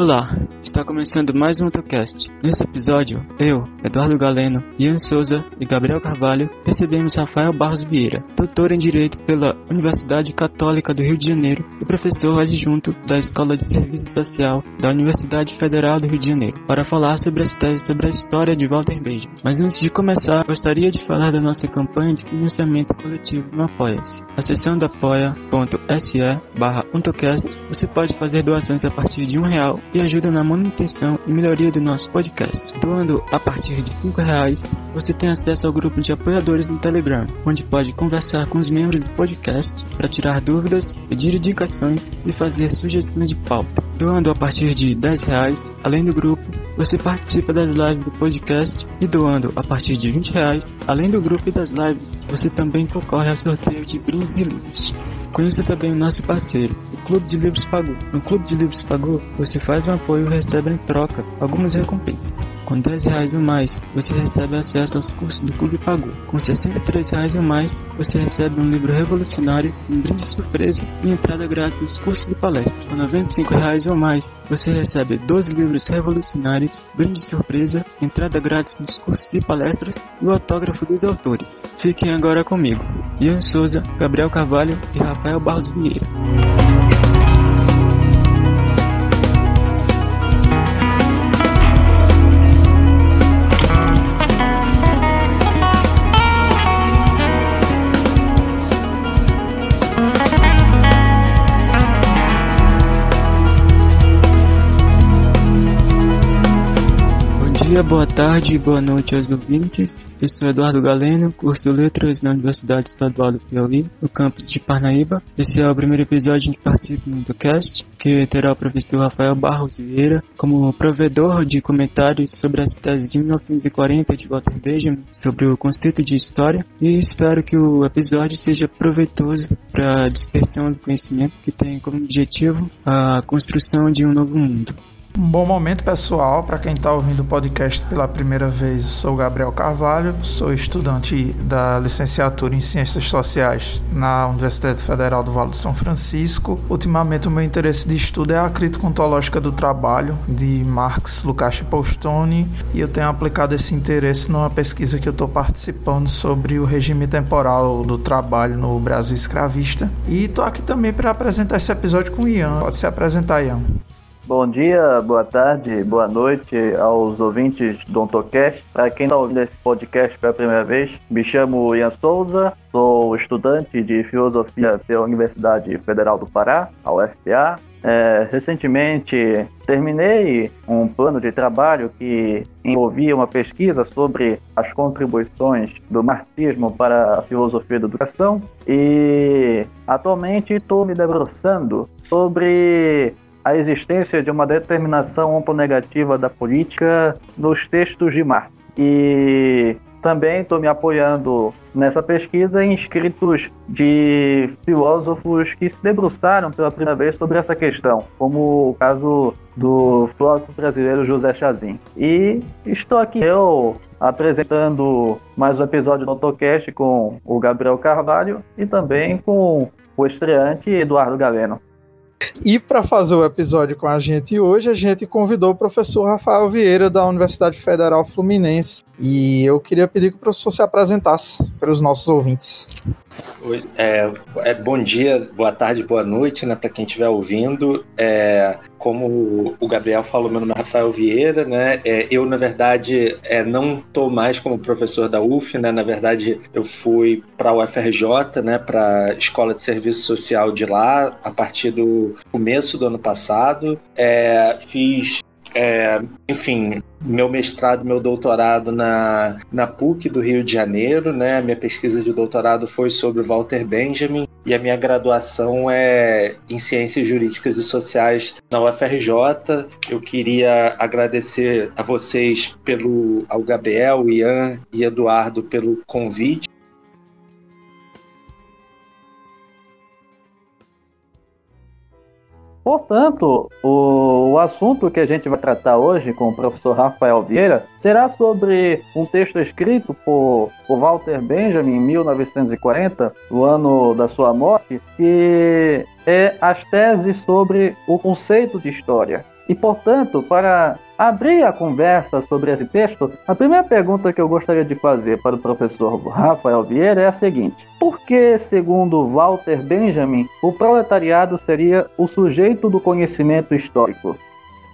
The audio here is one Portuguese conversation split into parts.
不了。Está começando mais um AutoCast. Nesse episódio, eu, Eduardo Galeno, Ian Souza e Gabriel Carvalho recebemos Rafael Barros Vieira, doutor em Direito pela Universidade Católica do Rio de Janeiro e professor adjunto da Escola de Serviço Social da Universidade Federal do Rio de Janeiro, para falar sobre as teses sobre a história de Walter Benjamin. Mas antes de começar, gostaria de falar da nossa campanha de financiamento coletivo no Apoia-se. Acessando apoia.se barra você pode fazer doações a partir de um real e ajuda na manutenção e melhoria do nosso podcast. Doando a partir de cinco reais, você tem acesso ao grupo de apoiadores no Telegram, onde pode conversar com os membros do podcast para tirar dúvidas, pedir indicações e fazer sugestões de pauta. Doando a partir de 10 reais, além do grupo, você participa das lives do podcast e doando a partir de 20 reais, além do grupo e das lives, você também concorre ao sorteio de brindes e livros. Conheça também o nosso parceiro, o Clube de Livros Pagou. No Clube de Livros Pagou, você faz um apoio e recebe em troca algumas recompensas. Com 10 reais ou mais, você recebe acesso aos cursos do Clube Pagou. Com 63 reais ou mais, você recebe um livro revolucionário, um brinde surpresa e entrada grátis nos cursos e palestras. Com 95 reais ou mais, você recebe 12 livros revolucionários, brinde surpresa, entrada grátis nos cursos e palestras e o autógrafo dos autores. Fiquem agora comigo, Ian Souza, Gabriel Carvalho e Rafael Barros Vieira. Dia, boa tarde e boa noite aos ouvintes. Eu sou Eduardo Galeno, curso Letras na Universidade Estadual do Piauí, no campus de Parnaíba. Esse é o primeiro episódio em que participo do cast, que terá o professor Rafael Barros Vieira como provedor de comentários sobre as teses de 1940 de Walter Benjamin sobre o conceito de história e espero que o episódio seja proveitoso para a dispersão do conhecimento que tem como objetivo a construção de um novo mundo. Um bom momento, pessoal, para quem está ouvindo o podcast pela primeira vez. Sou Gabriel Carvalho, sou estudante da licenciatura em Ciências Sociais na Universidade Federal do Vale do São Francisco. Ultimamente, o meu interesse de estudo é a crítica ontológica do trabalho de Marx, Lukács e Postone, e eu tenho aplicado esse interesse numa pesquisa que eu estou participando sobre o regime temporal do trabalho no Brasil escravista. E estou aqui também para apresentar esse episódio com o Ian. Pode se apresentar, Ian. Bom dia, boa tarde, boa noite aos ouvintes do OntoCast. Para quem está ouvindo esse podcast pela primeira vez, me chamo Ian Souza, sou estudante de Filosofia pela Universidade Federal do Pará, a UFPA. É, recentemente terminei um plano de trabalho que envolvia uma pesquisa sobre as contribuições do marxismo para a filosofia da educação e atualmente estou me debruçando sobre a existência de uma determinação oponegativa da política nos textos de Marx. E também estou me apoiando nessa pesquisa em escritos de filósofos que se debruçaram pela primeira vez sobre essa questão, como o caso do filósofo brasileiro José Chazin. E estou aqui eu apresentando mais um episódio do AutoCast com o Gabriel Carvalho e também com o estreante Eduardo Galeno. E para fazer o episódio com a gente hoje, a gente convidou o professor Rafael Vieira da Universidade Federal Fluminense. E eu queria pedir que o professor se apresentasse para os nossos ouvintes. É, é, bom dia, boa tarde, boa noite, né, para quem estiver ouvindo. É, como o Gabriel falou, meu nome é Rafael Vieira, né? É, eu, na verdade, é, não estou mais como professor da UF, né? Na verdade, eu fui para a UFRJ, né? Para a Escola de Serviço Social de lá, a partir do começo do ano passado. É, fiz é, enfim, meu mestrado, meu doutorado na, na PUC do Rio de Janeiro, né? Minha pesquisa de doutorado foi sobre Walter Benjamin e a minha graduação é em Ciências Jurídicas e Sociais na UFRJ. Eu queria agradecer a vocês pelo ao Gabriel, Ian e Eduardo pelo convite. Portanto, o, o, assunto que a gente vai tratar hoje com o professor Rafael Vieira será sobre um texto escrito por, por Walter Benjamin em 1940, no ano da sua morte, que é as teses sobre o conceito de história. E, portanto, para abrir a conversa sobre esse texto, a primeira pergunta que eu gostaria de fazer para o professor Rafael Vieira é a seguinte: por que, segundo Walter Benjamin, o proletariado seria o sujeito do conhecimento histórico?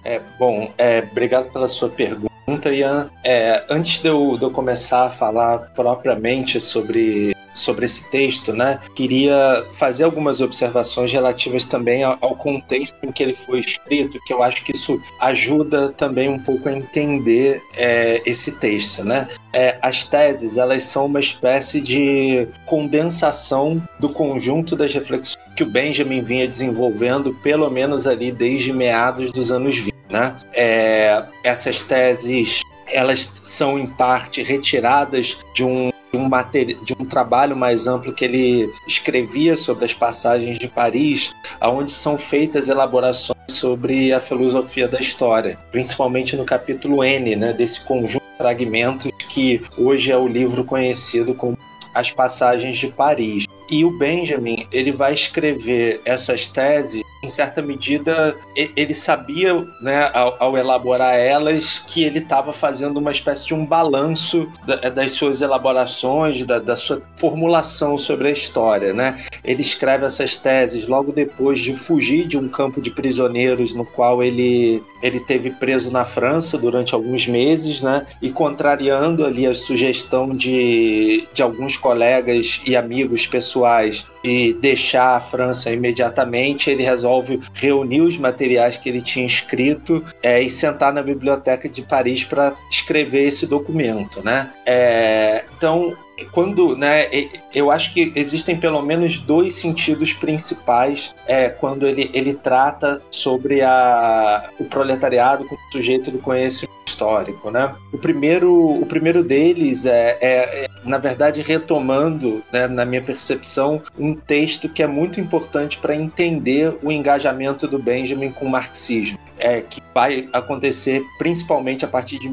É, bom, é, obrigado pela sua pergunta. Ian, é, antes de eu, de eu começar a falar propriamente sobre sobre esse texto, né? Queria fazer algumas observações relativas também ao, ao, contexto em que ele foi escrito, que eu acho que isso ajuda também um pouco a entender é, esse texto, né? É, as teses, elas são uma espécie de condensação do conjunto das reflexões que o Benjamin vinha desenvolvendo, pelo menos ali desde meados dos anos 20, né? É, essas teses elas são em parte retiradas de um de um, de um trabalho mais amplo que ele escrevia sobre as passagens de Paris, onde são feitas elaborações sobre a filosofia da história, principalmente no capítulo N, né, desse conjunto de fragmentos que hoje é o livro conhecido como As Passagens de Paris. E o Benjamin, ele vai escrever essas teses, em certa medida, ele sabia, né, ao, ao elaborar elas, que ele estava fazendo uma espécie de um balanço das suas elaborações, da, da, sua formulação sobre a história, né? Ele escreve essas teses logo depois de fugir de um campo de prisioneiros no qual ele, ele teve preso na França durante alguns meses, né? E contrariando ali a sugestão de, de alguns colegas e amigos pessoais de deixar a França imediatamente, ele resolve reunir os materiais que ele tinha escrito é, e sentar na biblioteca de Paris para escrever esse documento, né? É, então quando, né, eu acho que existem pelo menos dois sentidos principais é, quando ele, ele trata sobre a, o proletariado como sujeito do conhecimento histórico, né? O primeiro, o primeiro deles é, é, é na verdade, retomando, né, na minha percepção, um texto que é muito importante para entender o engajamento do Benjamin com o marxismo, é, que vai acontecer principalmente a partir de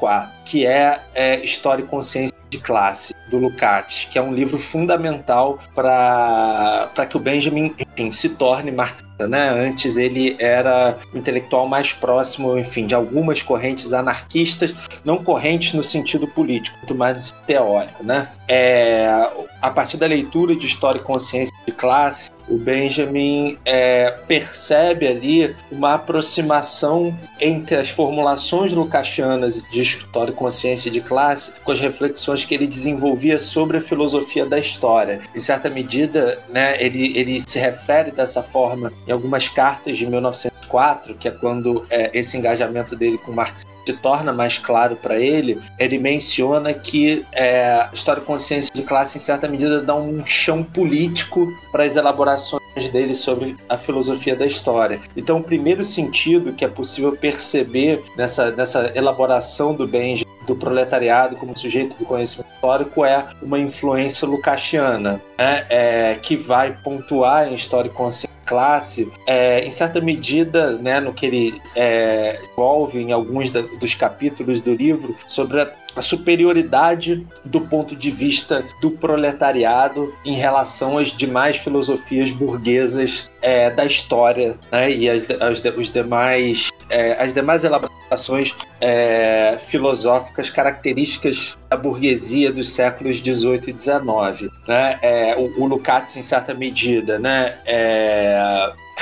1904, que é, é História e Consciência de classe do Lukács, que é um livro fundamental para que o Benjamin enfim, se torne marxista. Né? Antes ele era o intelectual mais próximo, enfim, de algumas correntes anarquistas, não correntes no sentido político, muito mais teórico. Né? É, a partir da leitura de História e Consciência de Classe, o Benjamin é, percebe ali uma aproximação entre as formulações lucachianas de História e Consciência de Classe com as reflexões que ele desenvolvia sobre a filosofia da história. Em certa medida, né, ele, ele se refere dessa forma em algumas cartas de 1904, que é quando é, esse engajamento dele com Marx se torna mais claro para ele, ele menciona que é, História e Consciência de Classe, em certa medida, dá um chão político para as elaborações dele sobre a filosofia da história. Então, o primeiro sentido que é possível perceber nessa, nessa elaboração do Benjamin do proletariado como sujeito do conhecimento histórico é uma influência lucachiana, né? é, que vai pontuar em História e Consciência classe, é, em certa medida, né, no que ele é, envolve em alguns da, dos capítulos do livro, sobre a a superioridade do ponto de vista do proletariado em relação às demais filosofias burguesas é, da história né? e as, as, os demais, é, as demais elaborações é, filosóficas características da burguesia dos séculos XVIII e XIX. Né? É, o, o Lukács, em certa medida, né?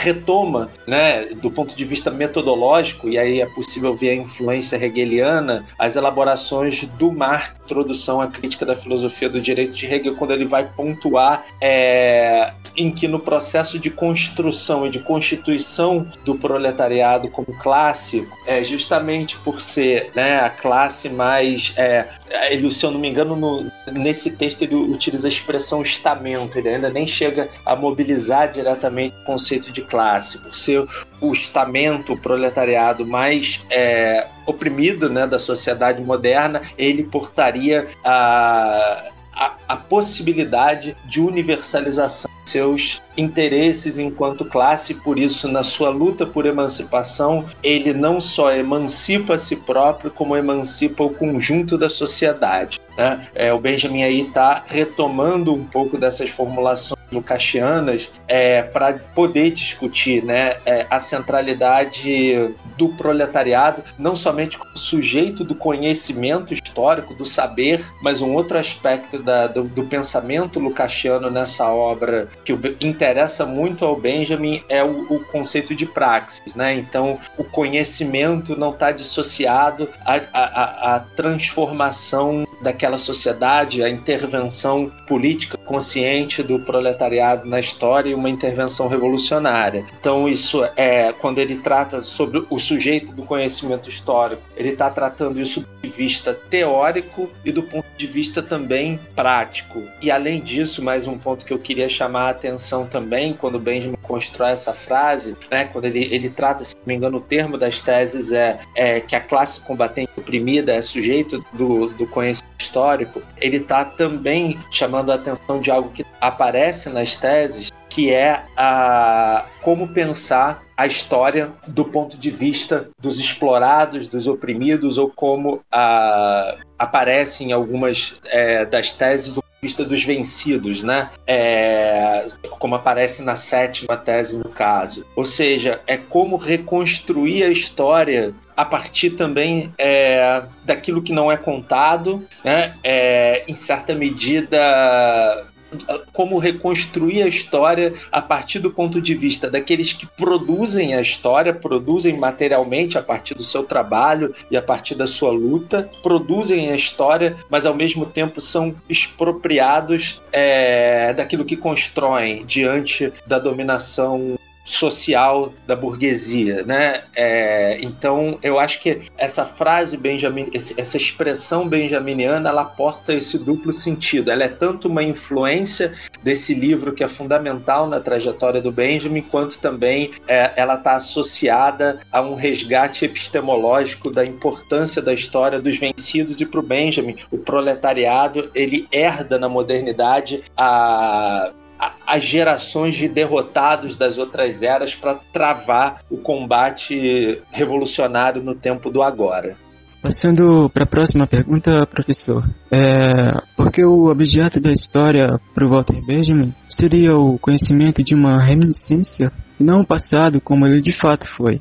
Retoma, né, do ponto de vista metodológico, e aí é possível ver a influência hegeliana, as elaborações do Marx, introdução à crítica da filosofia do direito de Hegel, quando ele vai pontuar é, em que no processo de construção e de constituição do proletariado como classe, é, justamente por ser né, a classe mais. É, ele, se eu não me engano, no, nesse texto ele utiliza a expressão estamento, ele ainda nem chega a mobilizar diretamente o conceito de classe, por ser o estamento, proletariado mais é, oprimido né, da sociedade moderna, ele portaria a, a, a possibilidade de universalização seus interesses enquanto classe, por isso, na sua luta por emancipação, ele não só emancipa a si próprio, como emancipa o conjunto da sociedade. Né? É, o Benjamin aí está retomando um pouco dessas formulações lucasianas é, para poder discutir né, é, a centralidade do proletariado, não somente como sujeito do conhecimento histórico, do saber, mas um outro aspecto da, do, do, pensamento lucasiano nessa obra que interessa muito ao Benjamin é o, o conceito de praxis. Né? Então, o conhecimento não está dissociado à, à, à transformação daquela sociedade, a intervenção política consciente do proletariado na história e uma intervenção revolucionária. Então, isso é quando ele trata sobre o sujeito do conhecimento histórico, ele está tratando isso do vista teórico e do ponto de vista também prático. E além disso, mais um ponto que eu queria chamar a atenção também, quando Benjamin constrói essa frase, né, quando ele, ele trata, se não me engano, o termo das teses é, é que a classe combatente oprimida é sujeito do, do conhecimento histórico, ele está também chamando a atenção de algo que aparece nas teses, que é a como pensar a história do ponto de vista dos explorados, dos oprimidos, ou como a, aparece em algumas é, das teses do vista dos vencidos, né? É, como aparece na sétima tese no caso. Ou seja, é como reconstruir a história a partir também é, daquilo que não é contado, né? É, em certa medida como reconstruir a história a partir do ponto de vista daqueles que produzem a história, produzem materialmente a partir do seu trabalho e a partir da sua luta, produzem a história, mas ao mesmo tempo são expropriados é, daquilo que constroem diante da dominação social da burguesia, né? É, então eu acho que essa frase Benjamin, essa expressão benjaminiana, ela porta esse duplo sentido. Ela é tanto uma influência desse livro que é fundamental na trajetória do Benjamin, quanto também é, ela está associada a um resgate epistemológico da importância da história dos vencidos e para o Benjamin o proletariado ele herda na modernidade a as gerações de derrotados das outras eras para travar o combate revolucionário no tempo do agora. Passando para a próxima pergunta, professor. É, porque o objeto da história para o Walter Benjamin seria o conhecimento de uma reminiscência, e não o passado como ele de fato foi.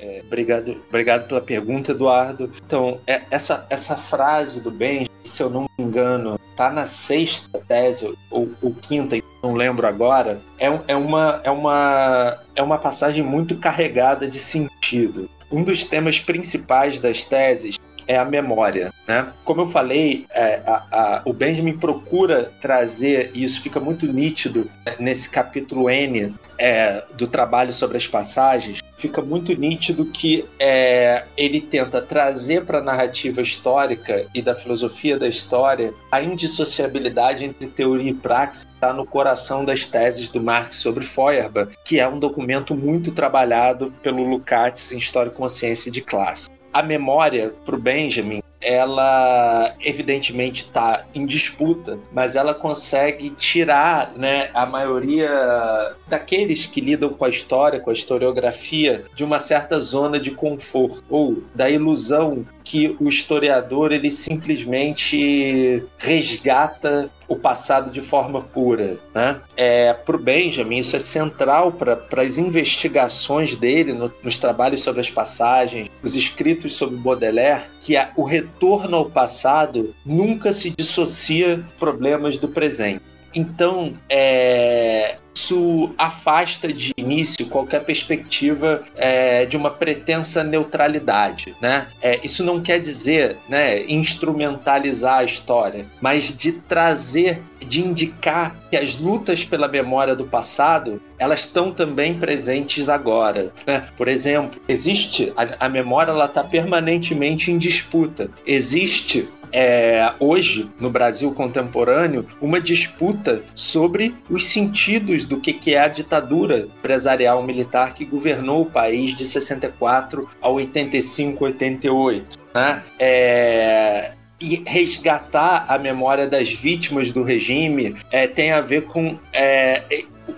É, obrigado, obrigado pela pergunta, Eduardo. Então, é, essa, essa frase do Benjamin, se eu não me engano, tá na sexta tese ou, ou quinta, não lembro agora. É, é, uma, é, uma, é uma passagem muito carregada de sentido. Um dos temas principais das teses é a memória. Né? Como eu falei, é, a, a, o Benjamin procura trazer, e isso fica muito nítido nesse capítulo N é, do trabalho sobre as passagens, fica muito nítido que é, ele tenta trazer para a narrativa histórica e da filosofia da história a indissociabilidade entre teoria e praxis está no coração das teses do Marx sobre Feuerbach, que é um documento muito trabalhado pelo Lukács em História e Consciência de Classe a memória para o Benjamin ela evidentemente está em disputa, mas ela consegue tirar né, a maioria daqueles que lidam com a história, com a historiografia, de uma certa zona de conforto ou da ilusão que o historiador ele simplesmente resgata o passado de forma pura. Né? É, para o Benjamin, isso é central para as investigações dele no, nos trabalhos sobre as passagens, os escritos sobre Baudelaire, que a, o retorno ao passado nunca se dissocia problemas do presente. Então, é, isso afasta de início qualquer perspectiva é, de uma pretensa neutralidade, né? É, isso não quer dizer, né, instrumentalizar a história, mas de trazer, de indicar que as lutas pela memória do passado elas estão também presentes agora. Né? Por exemplo, existe a, a memória, ela está permanentemente em disputa. Existe é, hoje, no Brasil contemporâneo, uma disputa sobre os sentidos do que, é a ditadura empresarial militar que governou o país de 64 a 85, 88. Né? É, e resgatar a memória das vítimas do regime é, tem a ver com é,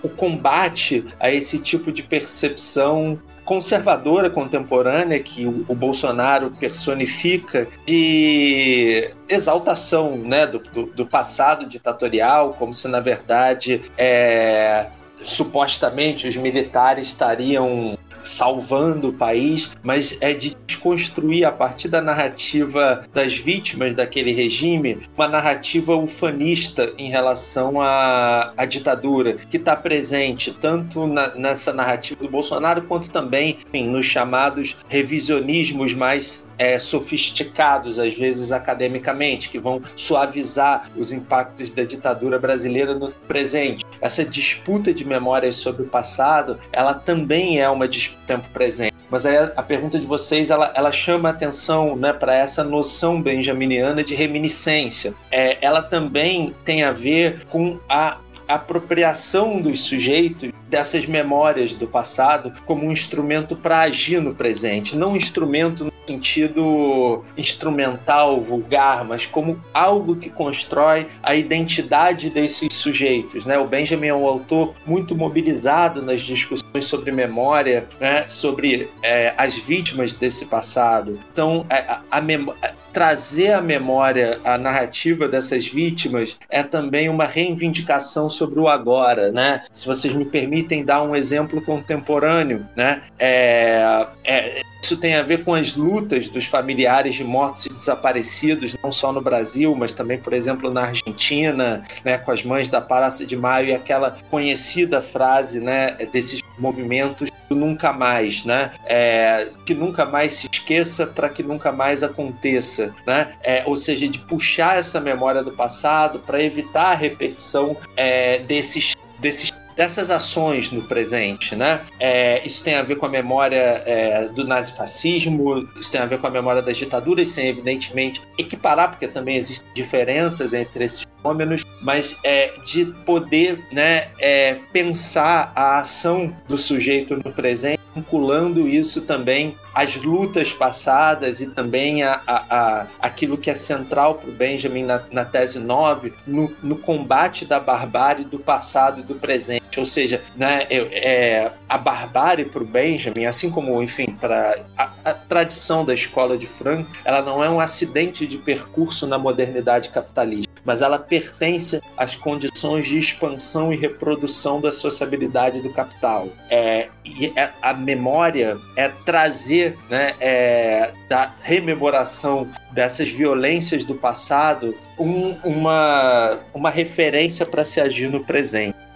o combate a esse tipo de percepção conservadora contemporânea que o, o, Bolsonaro personifica de exaltação né, do, do, do passado ditatorial, como se na verdade é, supostamente os militares estariam salvando o país, mas é de desconstruir a partir da narrativa das vítimas daquele regime, uma narrativa ufanista em relação à, à ditadura, que está presente tanto na, nessa narrativa do Bolsonaro quanto também enfim, nos chamados revisionismos mais é, sofisticados, às vezes academicamente, que vão suavizar os impactos da ditadura brasileira no presente. Essa disputa de memórias sobre o passado, ela também é uma disputa tempo presente. Mas aí a, pergunta de vocês ela, ela chama atenção né, para essa noção benjaminiana de reminiscência. É, ela também tem a ver com a apropriação dos sujeitos dessas memórias do passado como um instrumento para agir no presente, não um instrumento no sentido instrumental, vulgar, mas como algo que constrói a identidade desses sujeitos. Né? O Benjamin é um autor muito mobilizado nas discussões sobre memória, né? sobre é, as vítimas desse passado. Então, é, a, a, a trazer à memória a narrativa dessas vítimas é também uma reivindicação sobre o agora, né? Se vocês me permitem dar um exemplo contemporâneo, né? É, é, isso tem a ver com as lutas dos familiares de mortos e desaparecidos, não só no Brasil, mas também, por exemplo, na Argentina, né, com as mães da Praça de Maio e aquela conhecida frase né, desses movimentos nunca mais, né? É, que nunca mais se esqueça para que nunca mais aconteça, né? É, ou seja, de puxar essa memória do passado para evitar a repetição é, desses desses dessas ações no presente, né? É, isso tem a ver com a memória é, do nazifascismo, isso tem a ver com a memória das ditaduras, sem evidentemente equiparar, porque também existem diferenças entre esses fenômenos, mas é, de poder né, é, pensar a ação do sujeito no presente, vinculando isso também às lutas passadas e também a, a, a aquilo que é central para o Benjamin na, na, tese 9, no, no, combate da barbárie do passado e do presente. Ou seja, né, é, a barbárie para o Benjamin, assim como, enfim, para a, a tradição da escola de Frank, ela não é um acidente de percurso na modernidade capitalista mas ela pertence às condições de expansão e reprodução da sociabilidade do capital. É, e é, a memória é trazer né, é, da rememoração dessas violências do passado um, uma, uma referência para se agir no presente.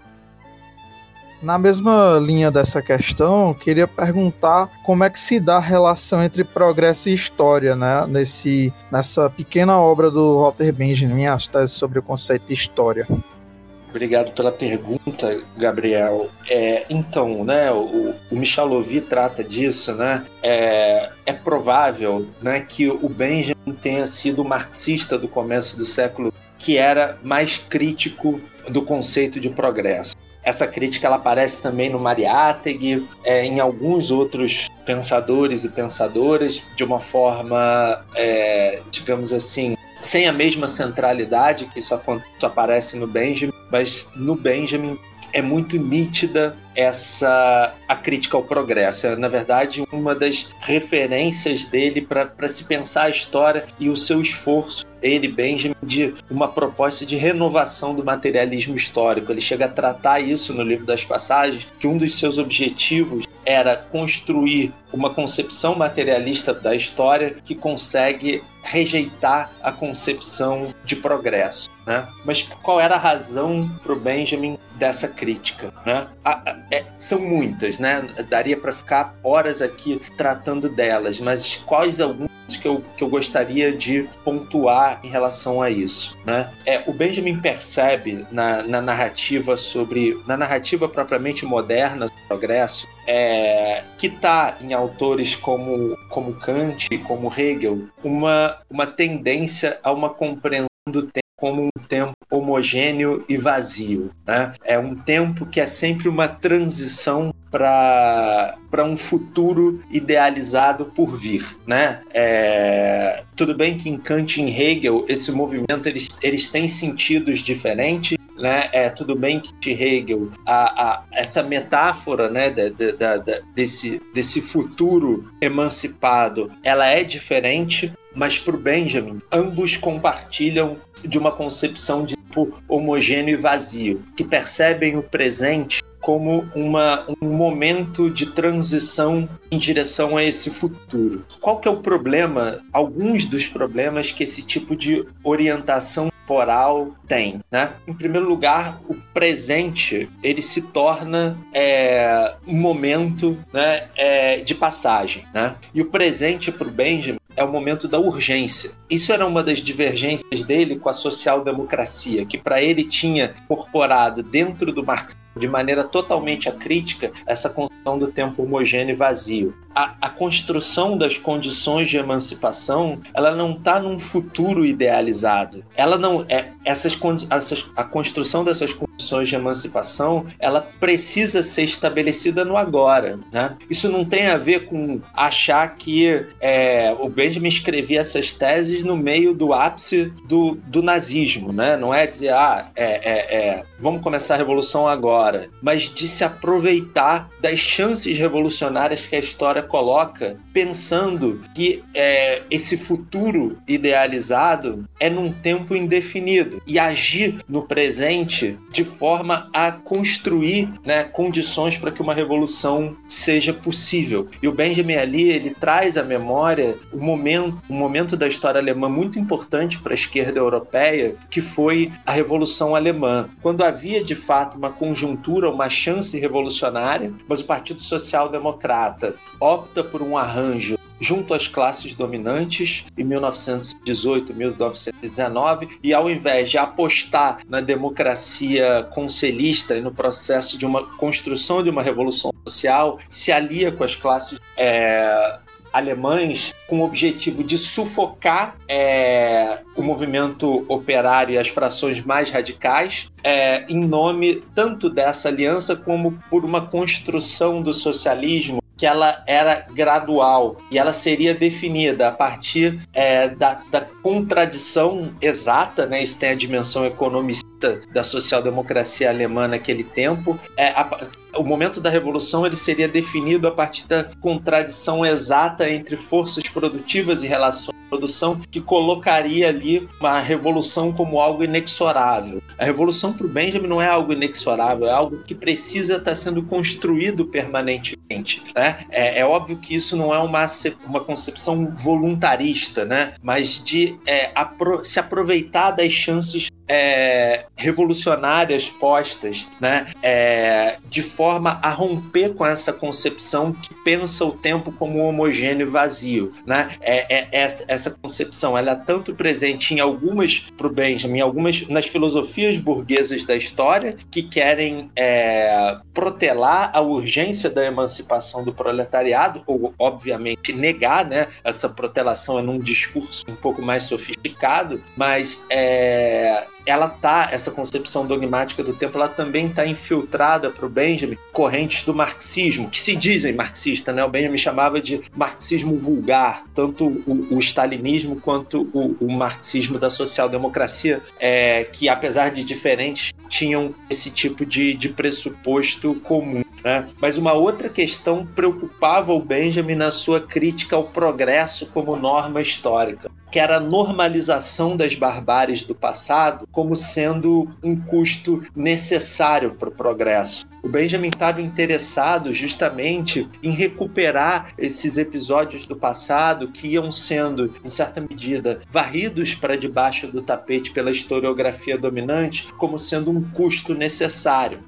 Na mesma linha dessa questão, queria perguntar como é que se dá a relação entre progresso e história, né? Nesse, nessa pequena obra do Walter Benjamin, as teses sobre o conceito de história. Obrigado pela pergunta, Gabriel. É, então, né, o, o Michalovi trata disso, né? É, é provável né, que o Benjamin tenha sido marxista do começo do século que era mais crítico do conceito de progresso. Essa crítica ela aparece também no Mariátegui, é, em alguns outros pensadores e pensadoras, de uma forma, é, digamos assim, sem a mesma centralidade que isso, isso aparece no Benjamin, mas no Benjamin é muito nítida essa a crítica ao progresso. É, na verdade, uma das referências dele para se pensar a história e o seu esforço, ele, Benjamin, de uma proposta de renovação do materialismo histórico. Ele chega a tratar isso no livro das passagens, que um dos seus objetivos era construir uma concepção materialista da história que consegue rejeitar a concepção de progresso. Né? Mas qual era a razão para o Benjamin dessa crítica? Né? A, a, é, são muitas, né? daria para ficar horas aqui tratando delas, mas quais alguns que eu, que eu gostaria de pontuar em relação a isso. Né? É, o Benjamin percebe na, na narrativa sobre. na narrativa propriamente moderna do progresso, é, que está em autores como, como Kant, como Hegel, uma, uma tendência a uma compreensão do tempo como um tempo homogêneo e vazio. Né? É um tempo que é sempre uma transição para um futuro idealizado por vir. Né? É, tudo bem que em Kant e em Hegel esse movimento eles, eles têm sentidos diferentes, né, é tudo bem que Hegel, a, a, essa metáfora, né, da, da, da, desse, desse futuro emancipado, ela é diferente, mas para o Benjamin, ambos compartilham de uma concepção de tipo homogêneo e vazio, que percebem o presente como uma, um momento de transição em direção a esse futuro. Qual que é o problema, alguns dos problemas que esse tipo de orientação temporal tem, né? Em primeiro lugar, o presente ele se torna é, um momento né, é, de passagem, né? E o presente para o Benjamin é o momento da urgência. Isso era uma das divergências dele com a social-democracia, que para ele tinha incorporado dentro do marxismo de maneira totalmente acrítica essa concepção do tempo homogêneo e vazio. A, a construção das condições de emancipação, ela não está num futuro idealizado. Ela não é essas, essas a construção dessas condições de emancipação, ela precisa ser estabelecida no agora. Né? Isso não tem a ver com achar que é, o Benjamin escrevia essas teses no meio do ápice do, do nazismo, né? Não é dizer, ah, é, é, é, vamos começar a revolução agora, mas de se aproveitar das chances revolucionárias que a história coloca, pensando que é, esse futuro idealizado é num tempo indefinido e agir no presente de forma a construir né, condições para que uma revolução seja possível. E o Benjamin ali ele traz à memória uma momento, um momento da história alemã muito importante para a esquerda europeia, que foi a Revolução Alemã, quando havia de fato uma conjuntura, uma chance revolucionária, mas o Partido Social Democrata opta por um arranjo junto às classes dominantes em 1918, 1919, e ao invés de apostar na democracia conselhista e no processo de uma construção de uma revolução social, se alia com as classes é, alemães com o objetivo de sufocar é, o movimento operário e as frações mais radicais, é, em nome tanto dessa aliança como por uma construção do socialismo que ela era gradual e ela seria definida a partir é, da, da, contradição exata, né? Isso tem a dimensão economicista da social-democracia alemã naquele tempo. É, a, o momento da revolução ele seria definido a partir da contradição exata entre forças produtivas e relações de produção que colocaria ali uma revolução como algo inexorável. A revolução para o Benjamin não é algo inexorável, é algo que precisa estar sendo construído permanentemente. Né? É, é óbvio que isso não é uma, uma concepção voluntarista, né? mas de é, apro se aproveitar das chances é, revolucionárias postas, né? É, de forma a romper com essa concepção que pensa o tempo como homogêneo e vazio, né? É, é essa, essa, concepção ela é tanto presente em algumas, para o Benjamin, algumas nas filosofias burguesas da história que querem é, protelar a urgência da emancipação do proletariado, ou obviamente negar, né? Essa protelação é num discurso um pouco mais sofisticado, mas é, ela tá, essa concepção dogmática do tempo, ela também está infiltrada para o Benjamin correntes do marxismo, que se dizem marxista, né? O Benjamin chamava de marxismo vulgar, tanto o, o stalinismo quanto o, o, marxismo da social-democracia, é, que apesar de diferentes, tinham esse tipo de, de pressuposto comum. Né? Mas uma outra questão preocupava o Benjamin na sua crítica ao progresso como norma histórica que era a normalização das barbáries do passado como sendo um custo necessário para o progresso. O Benjamin estava interessado justamente em recuperar esses episódios do passado que iam sendo, em certa medida, varridos para debaixo do tapete pela historiografia dominante, como sendo um custo necessário.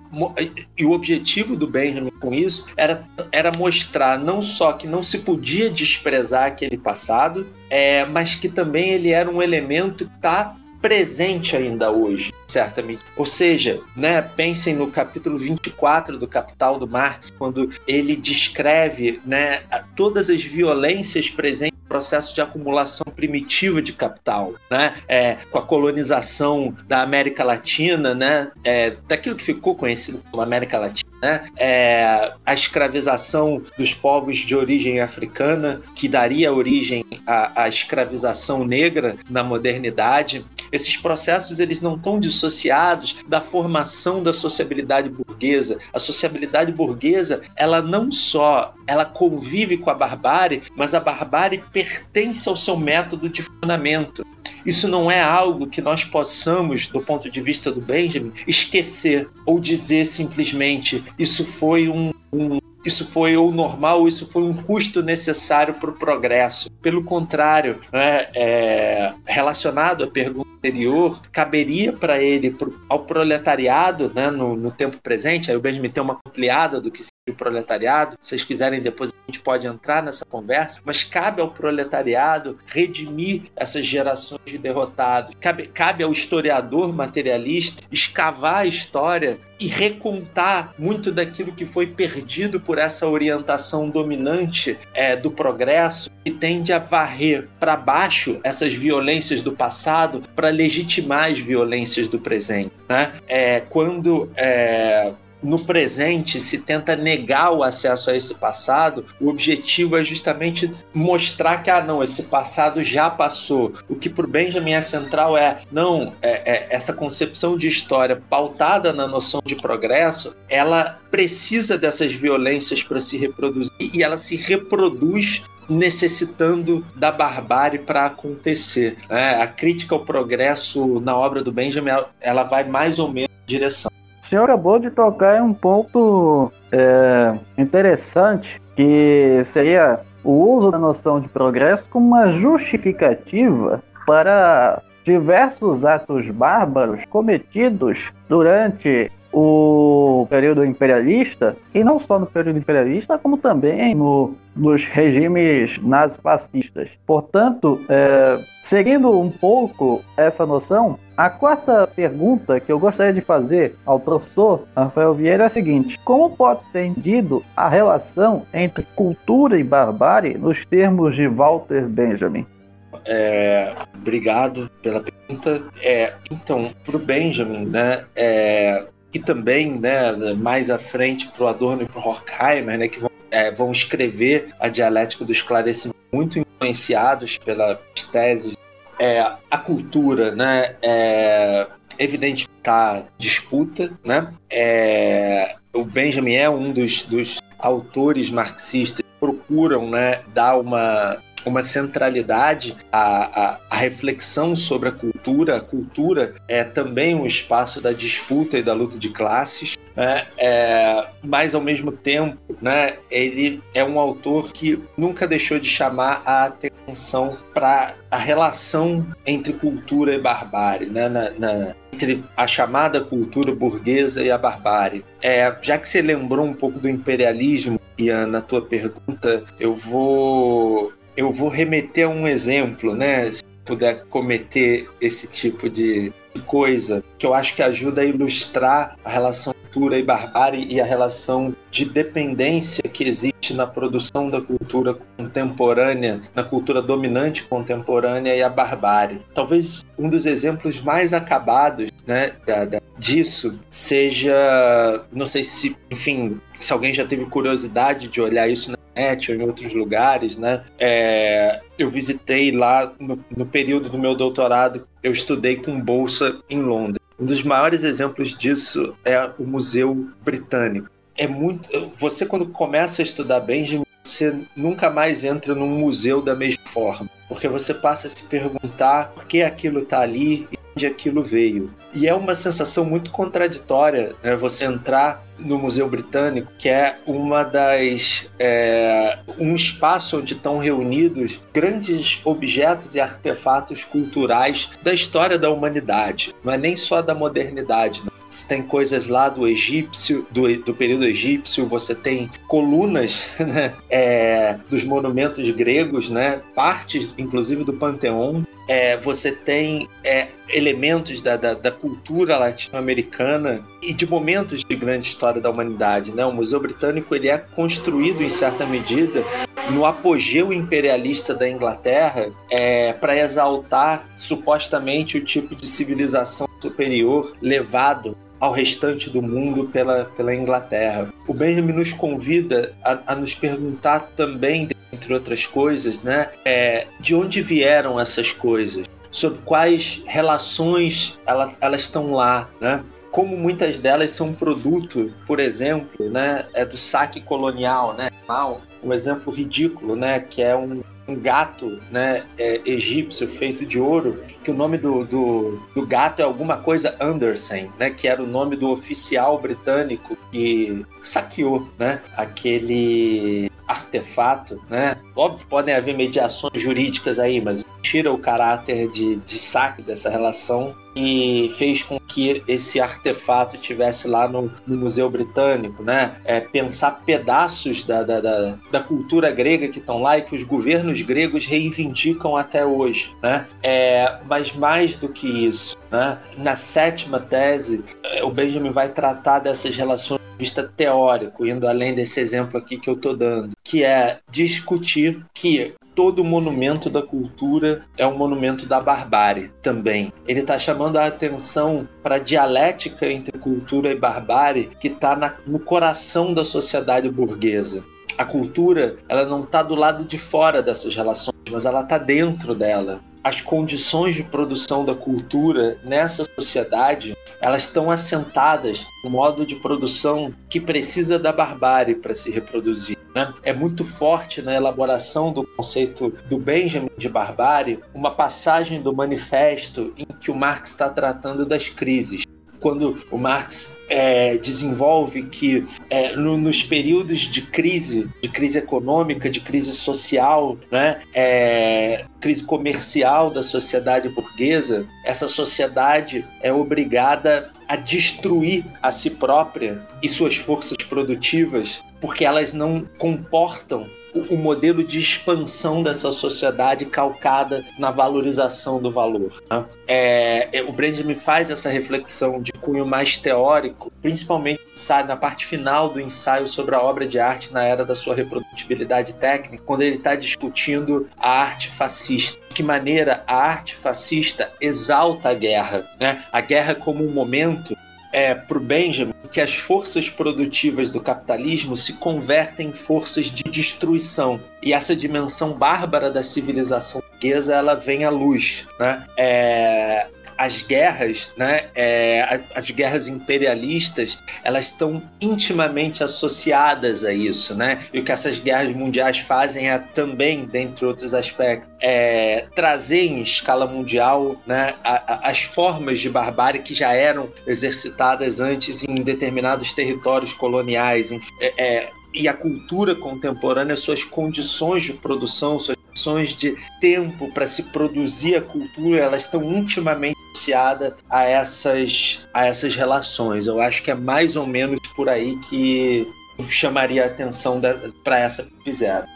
E o objetivo do Benjamin com isso era, era mostrar não só que não se podia desprezar aquele passado, é, mas que também ele era um elemento que está presente ainda hoje, certamente. Ou seja, né, pensem no capítulo 24 do Capital do Marx, quando ele descreve né, todas as violências presentes processo de acumulação primitiva de capital, né, é, com a colonização da América Latina, né, é, daquilo que ficou conhecido como América Latina, né, é, a escravização dos povos de origem africana, que daria origem à, à escravização negra na modernidade, Esses processos eles não estão dissociados da formação da sociabilidade burguesa. A sociabilidade burguesa, ela não só ela convive com a barbárie, mas a barbárie pertence ao seu método de funcionamento. Isso não é algo que nós possamos, do ponto de vista do Benjamin, esquecer ou dizer simplesmente isso foi um, um isso foi o normal, isso foi um custo necessário para o progresso. Pelo contrário, né, é, relacionado à pergunta anterior, caberia para ele, pro, ao proletariado, né, no, no, tempo presente, aí o Benjamin tem uma ampliada do que o proletariado. Se vocês quiserem, depois a gente pode entrar nessa conversa, mas cabe ao proletariado redimir essas gerações de derrotados. Cabe, cabe ao historiador materialista escavar a história e recontar muito daquilo que foi perdido por essa orientação dominante é, do progresso que tende a varrer para baixo essas violências do passado para legitimar as violências do presente. Né? É, quando é, no presente se tenta negar o acesso a esse passado, o objetivo é justamente mostrar que, ah, não, esse passado já passou. O que para o Benjamin é central é, não, é, é, essa concepção de história pautada na noção de progresso, ela precisa dessas violências para se reproduzir e ela se reproduz necessitando da barbárie para acontecer. É, a crítica ao progresso na obra do Benjamin, ela vai mais ou menos direção. O senhor acabou de tocar em um ponto é, interessante, que seria o uso da noção de progresso como uma justificativa para diversos atos bárbaros cometidos durante o período imperialista, e não só no período imperialista, como também no, nos regimes nazifascistas. Portanto, é, seguindo um pouco essa noção, a quarta pergunta que eu gostaria de fazer ao professor Rafael Vieira é a seguinte: como pode ser entendido a relação entre cultura e barbárie nos termos de Walter Benjamin? É, obrigado pela pergunta. É, então, para o Benjamin, né, é, e também, né, mais à frente para o Adorno e para o Horkheimer, né, que vão, é, vão escrever a dialética do esclarecimento muito influenciados pelas teses. É, a cultura, né, é, evidente está disputa, né? É, o Benjamin é um dos, dos autores marxistas que procuram, né, dar uma uma centralidade à, à, à, reflexão sobre a cultura. A cultura é também um espaço da disputa e da luta de classes, né? é, mas ao mesmo tempo, né, ele é um autor que nunca deixou de chamar a atenção para a relação entre cultura e barbárie, né? na, na entre a chamada cultura burguesa e a barbárie. É, já que você lembrou um pouco do imperialismo, Ian, na tua pergunta, eu vou eu vou remeter a um exemplo, né? Se puder cometer esse tipo de coisa, que eu acho que ajuda a ilustrar a relação cultura e barbárie e a relação de dependência que existe na produção da cultura contemporânea, na cultura dominante contemporânea e a barbárie. Talvez um dos exemplos mais acabados né, da, da, disso seja, não sei se, enfim, se alguém já teve curiosidade de olhar isso na internet ou em outros lugares, né? É, eu visitei lá no, no período do meu doutorado, eu estudei com bolsa em Londres. Um dos maiores exemplos disso é o Museu Britânico. É muito. Você, quando começa a estudar Benjamin, você nunca mais entra num museu da mesma forma. Porque você passa a se perguntar por que aquilo está ali e onde aquilo veio. E é uma sensação muito contraditória né, você entrar no Museu Britânico, que é uma das é, um espaço onde estão reunidos grandes objetos e artefatos culturais da história da humanidade. Não é nem só da modernidade. Não. Você tem coisas lá do egípcio, do, do período egípcio, você tem colunas né, é, dos monumentos gregos, né, partes, inclusive, do Panteão. É, você tem é, elementos da, da, da cultura latino-americana e de momentos de grande história da humanidade. Né? O Museu Britânico ele é construído, em certa medida, no apogeu imperialista da Inglaterra é, para exaltar supostamente o tipo de civilização superior levado ao restante do mundo pela, pela Inglaterra. O Benjamin nos convida a, a nos perguntar também, entre outras coisas, né, é, de onde vieram essas coisas sobre quais relações ela, elas estão lá, né? Como muitas delas são produto, por exemplo, né, é do saque colonial, né? Um exemplo ridículo, né, que é um um gato né, é, egípcio feito de ouro, que o nome do, do, do, gato é alguma coisa Anderson, né, que era o nome do oficial britânico que saqueou né, aquele artefato. Né? Óbvio, podem haver mediações jurídicas aí, mas tira o caráter de, de saque dessa relação e fez com que esse artefato tivesse lá no, no Museu Britânico, né? É, pensar pedaços da, da, da, da cultura grega que estão lá e que os governos gregos reivindicam até hoje, né? É, mas mais do que isso, né? Na sétima tese, é, o Benjamin vai tratar dessas relações vista teórico, indo além desse exemplo aqui que eu estou dando, que é discutir que todo monumento da cultura é um monumento da barbárie também. Ele está chamando a atenção para a dialética entre cultura e barbárie que está no coração da sociedade burguesa. A cultura, ela não está do lado de fora dessas relações, mas ela está dentro dela as condições de produção da cultura nessa sociedade elas estão assentadas no modo de produção que precisa da barbárie para se reproduzir. Né? É muito forte na elaboração do conceito do Benjamin de barbárie uma passagem do manifesto em que o Marx está tratando das crises quando o Marx é, desenvolve que é, no, nos períodos de crise, de crise econômica, de crise social, né, é, crise comercial da sociedade burguesa, essa sociedade é obrigada a destruir a si própria e suas forças produtivas porque elas não comportam o modelo de expansão dessa sociedade calcada na valorização do valor. Né? É, é o faz essa reflexão de cunho mais teórico, principalmente na parte final do ensaio sobre a obra de arte na era da sua reprodutibilidade técnica, quando ele está discutindo a arte fascista. De que maneira a arte fascista exalta a guerra, né? a guerra como um momento é, para o Benjamin que as forças produtivas do capitalismo se convertem em forças de destruição. E essa dimensão bárbara da civilização ela vem à luz. Né? É, as guerras, né, é, as guerras imperialistas, elas estão intimamente associadas a isso, né? E o que essas guerras mundiais fazem é também, dentre outros aspectos, é, trazer em escala mundial, né, a, a, as formas de barbárie que já eram exercitadas antes em determinados territórios coloniais, é, é e a cultura contemporânea, suas condições de produção, suas de tempo para se produzir a cultura, elas estão intimamente associadas a essas, a essas relações. Eu acho que é mais ou menos por aí que chamaria a atenção para essa fizeram.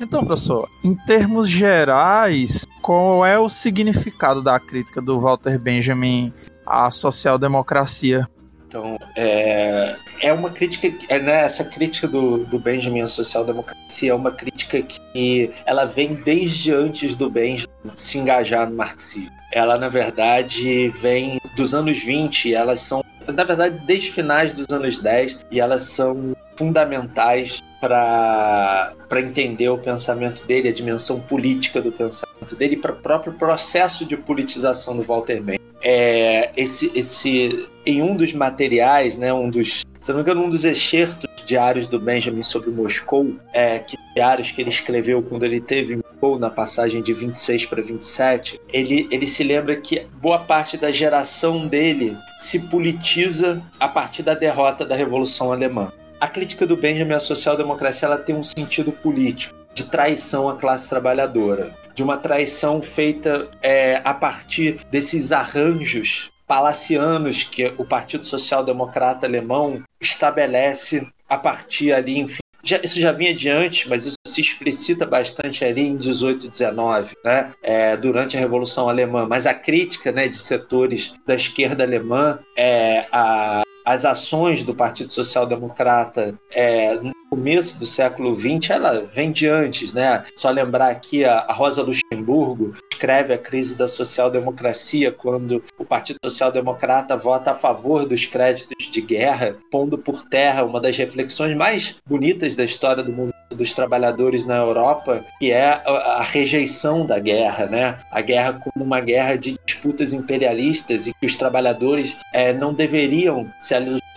Então, professor, em termos gerais, qual é o significado da crítica do Walter Benjamin à social-democracia? Então, é, é uma crítica, é, né, essa crítica do, do Benjamin à social-democracia é uma crítica que ela vem desde antes do Benjamin se engajar no marxismo. Ela, na verdade, vem dos anos 20, elas são, na verdade, desde finais dos anos 10, e elas são fundamentais para entender o pensamento dele, a dimensão política do pensamento dele, para o próprio processo de politização do Walter Benjamin é, esse, esse, em um dos materiais, né, um dos, se não me engano, um dos excertos diários do Benjamin sobre Moscou, é, que diários que ele escreveu quando ele teve Moscou, na passagem de 26 para 27, ele, ele se lembra que boa parte da geração dele se politiza a partir da derrota da Revolução Alemã. A crítica do Benjamin à social-democracia tem um sentido político, de traição à classe trabalhadora de uma traição feita é, a partir desses arranjos palacianos que o Partido Social Democrata Alemão estabelece a partir ali, enfim. Já, isso já vinha adiante, mas isso se explicita bastante ali em 18 19, né? É, durante a Revolução Alemã. Mas a crítica né, de setores da esquerda alemã é, a, as ações do Partido Social Democrata é, no começo do século XX, ela vem de antes, né? Só lembrar aqui a, a Rosa Luxemburgo escreve a crise da social-democracia quando o Partido Social-Democrata vota a favor dos créditos de guerra, pondo por terra uma das reflexões mais bonitas da história do movimento dos trabalhadores na Europa, que é a, rejeição da guerra, né? A guerra como uma guerra de disputas imperialistas e que os trabalhadores é, não deveriam se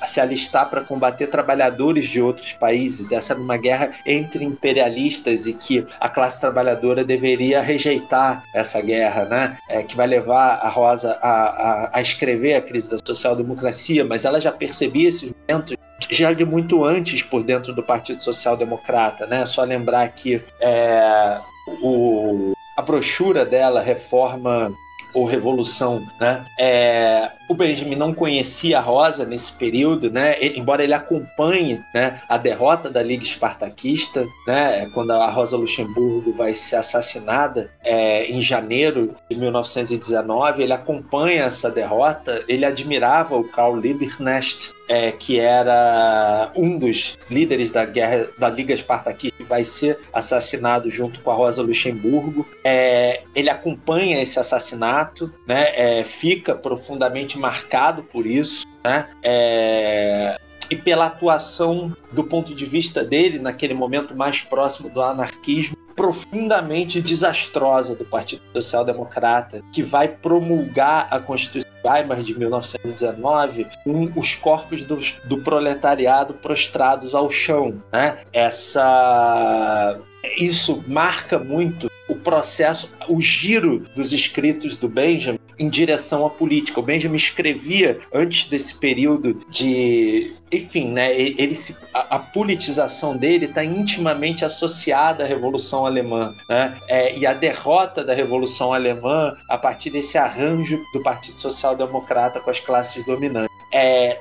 se alistar para combater trabalhadores de outros países. Essa era uma guerra entre imperialistas e que a classe trabalhadora deveria rejeitar essa guerra, né? É, que vai levar a Rosa a, a, a escrever a crise da social-democracia, mas ela já percebia esses momentos já de muito antes por dentro do Partido Social Democrata, né? Só lembrar que é, o, a brochura dela, Reforma ou Revolução, né? É, o Benjamin não conhecia a Rosa nesse período, né? Embora ele acompanhe né, a derrota da Liga Espartaquista, né? Quando a Rosa Luxemburgo vai ser assassinada é, em janeiro de 1919, ele acompanha essa derrota. Ele admirava o Karl Liebknecht, é, que era um dos líderes da guerra da Liga Espartaquista, vai ser assassinado junto com a Rosa Luxemburgo. É, ele acompanha esse assassinato, né? É, fica profundamente marcado por isso, né? É, e pela atuação do ponto de vista dele naquele momento mais próximo do anarquismo profundamente desastrosa do Partido Social Democrata, que vai promulgar a Constituição Weimar de 1919 com os corpos do, do proletariado prostrados ao chão. Né? Essa isso marca muito o processo, o giro dos escritos do Benjamin em direção à política. O Benjamin escrevia antes desse período de, enfim, né, ele se, a, a politização dele está intimamente associada à Revolução Alemã, né, é, e a derrota da Revolução Alemã a partir desse arranjo do Partido Social Democrata com as classes dominantes. É, é,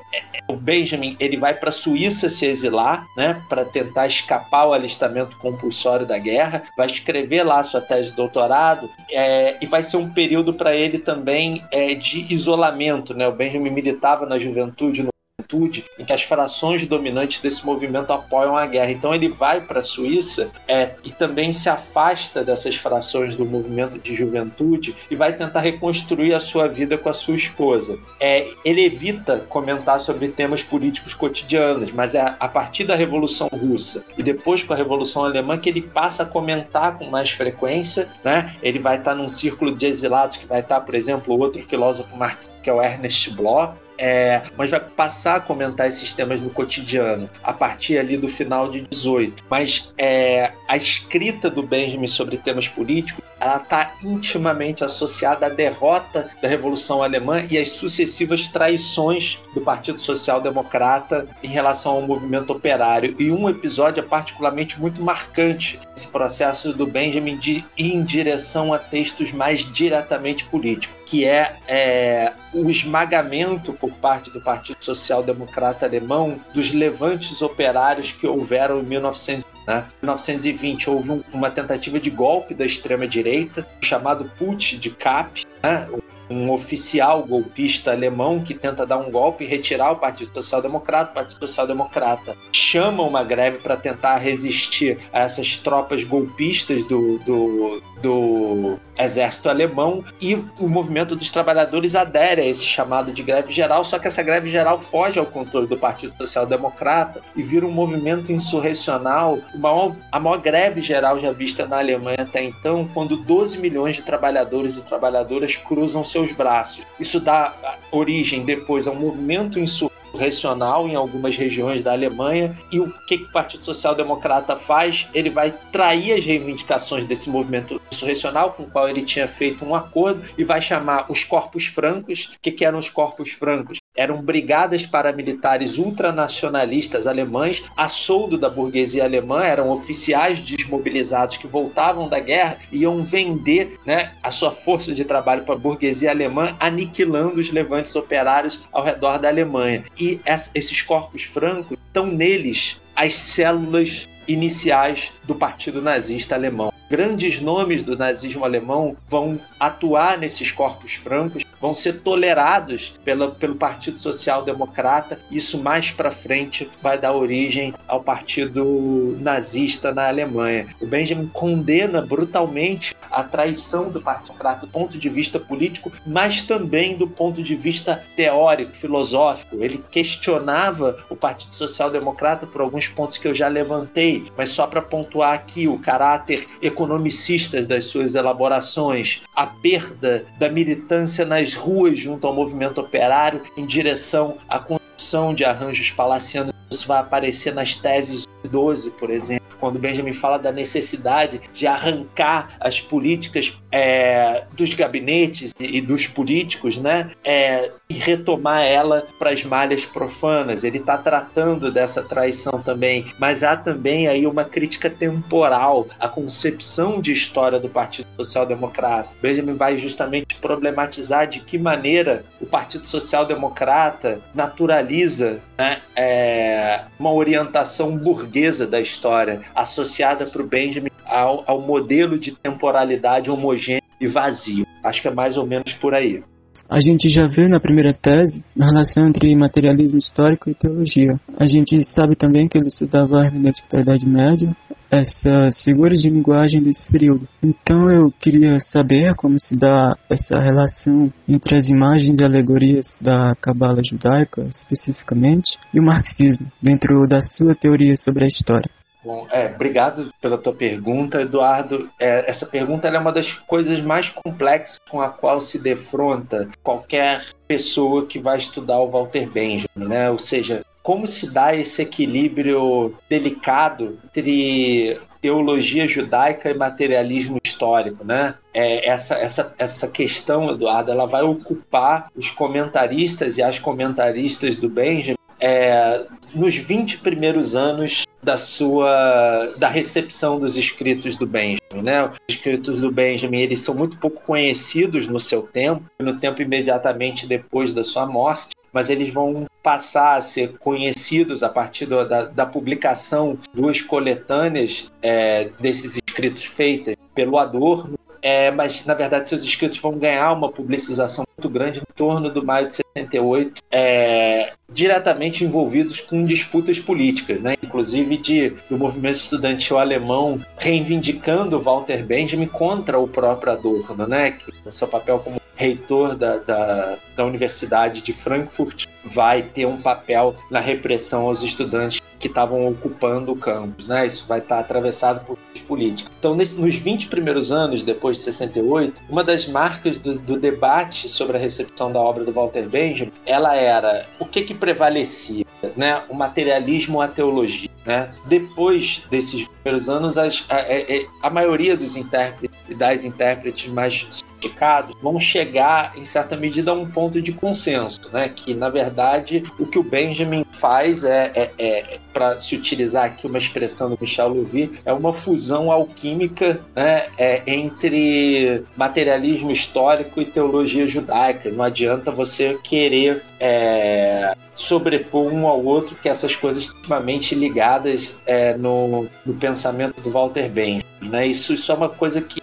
o Benjamin ele vai para a Suíça se exilar, né, para tentar escapar ao alistamento compulsório da guerra, vai escrever lá sua tese de doutorado é, e vai ser um período para ele também é, de isolamento, né? O Benjamin militava na juventude no juventude em que as frações dominantes desse movimento apoiam a guerra. Então ele vai para a Suíça é, e também se afasta dessas frações do movimento de juventude e vai tentar reconstruir a sua vida com a sua esposa. É, ele evita comentar sobre temas políticos cotidianos, mas é a partir da Revolução Russa e depois com a Revolução Alemã que ele passa a comentar com mais frequência. Né? Ele vai estar num círculo de exilados que vai estar, por exemplo, outro filósofo marxista que é o Ernest Bloch, é, mas vai passar a comentar esses temas no cotidiano a partir ali do final de 18. Mas é, a escrita do Benjamin sobre temas políticos ela está intimamente associada à derrota da Revolução Alemã e às sucessivas traições do Partido Social Democrata em relação ao movimento operário. E um episódio é particularmente muito marcante esse processo do Benjamin de ir em direção a textos mais diretamente políticos, que é, é o esmagamento por parte do Partido Social Democrata Alemão dos levantes operários que houveram em 1900 né? Em 1920 houve um, uma tentativa de golpe da extrema-direita, chamado Putsch de Kapp, né? Um oficial golpista alemão que tenta dar um golpe e retirar o Partido Social Democrata. O Partido Social Democrata chama uma greve para tentar resistir a essas tropas golpistas do, do, do exército alemão e o movimento dos trabalhadores adere a esse chamado de greve geral, só que essa greve geral foge ao controle do Partido Social Democrata e vira um movimento insurrecional, maior, a maior greve geral já vista na Alemanha até então, quando 12 milhões de trabalhadores e trabalhadoras cruzam seus braços. Isso dá origem depois a um movimento insurrecional em algumas regiões da Alemanha. E o que, que o Partido Social Democrata faz? Ele vai trair as reivindicações desse movimento insurrecional com o qual ele tinha feito um acordo e vai chamar os corpos francos. O que, que eram os corpos francos? Eram brigadas paramilitares ultranacionalistas alemães, a soldo da burguesia alemã, eram oficiais desmobilizados que voltavam da guerra e iam vender né, a sua força de trabalho para a burguesia alemã, aniquilando os levantes operários ao redor da Alemanha. E esses corpos francos estão neles as células iniciais do Partido Nazista Alemão. Grandes nomes do nazismo alemão vão atuar nesses corpos francos vão ser tolerados pela, pelo Partido Social Democrata. Isso mais para frente vai dar origem ao Partido Nazista na Alemanha. O Benjamin condena brutalmente a traição do Partido Democrata do ponto de vista político, mas também do ponto de vista teórico, filosófico. Ele questionava o Partido Social Democrata por alguns pontos que eu já levantei, mas só para pontuar aqui o caráter economicista das suas elaborações, a perda da militância nas ruas junto ao movimento operário em direção à construção de arranjos palacianos. Isso vai aparecer nas teses 12, por exemplo quando Benjamin fala da necessidade de arrancar as políticas é, dos gabinetes e, dos políticos, né, é, e retomar ela para as malhas profanas. Ele está tratando dessa traição também, mas há também aí uma crítica temporal à concepção de história do Partido Social Democrata. Benjamin vai justamente problematizar de que maneira o Partido Social Democrata naturaliza né, é, uma orientação burguesa da história associada para o Benjamin ao, ao modelo de temporalidade homogêneo e vazio. Acho que é mais ou menos por aí. A gente já viu na primeira tese a relação entre materialismo histórico e teologia. A gente sabe também que ele estudava a hermenêutica da Idade Média, essas figuras de linguagem desse período. Então eu queria saber como se dá essa relação entre as imagens e alegorias da cabala judaica, especificamente, e o marxismo, dentro da sua teoria sobre a história. Bom, é, obrigado pela tua pergunta, Eduardo. É, essa pergunta é uma das coisas mais complexas com a qual se defronta qualquer pessoa que vai estudar o Walter Benjamin, né? Ou seja, como se dá esse equilíbrio delicado entre teologia judaica e materialismo histórico, né? É, essa, essa, essa questão, Eduardo, ela vai ocupar os comentaristas e as comentaristas do Benjamin é, nos 20 primeiros anos da sua da recepção dos escritos do Benjamin, né? Os escritos do Benjamin, eles são muito pouco conhecidos no seu tempo, no tempo imediatamente depois da sua morte, mas eles vão passar a ser conhecidos a partir do, da, da, publicação duas coletâneas é, desses escritos feitas pelo Adorno é, mas na verdade seus escritos vão ganhar uma publicização muito grande em torno do maio de 68, é, diretamente envolvidos com disputas políticas, né? inclusive de, do movimento estudantil alemão reivindicando Walter Benjamin contra o próprio Adorno, né? que o seu papel como reitor da, da, da Universidade de Frankfurt vai ter um papel na repressão aos estudantes que estavam ocupando o campus, né? Isso vai estar atravessado por política. Então, nesse, nos 20 primeiros anos, depois de 68, uma das marcas do, do, debate sobre a recepção da obra do Walter Benjamin, ela era o que que prevalecia, né? O materialismo ou a teologia, né? Depois desses primeiros anos, as, a, a, a maioria dos intérpretes e das intérpretes mais sofisticados vão chegar, em certa medida, a um ponto de consenso, né? Que, na verdade, o que o Benjamin faz é, é, é para se utilizar aqui uma expressão do Michel Louvi, é uma fusão alquímica né, é, entre materialismo histórico e teologia judaica. Não adianta você querer é, sobrepor um ao outro, que essas coisas extremamente ligadas é, no, no pensamento do Walter Benjamin. Né? Isso, isso é uma coisa que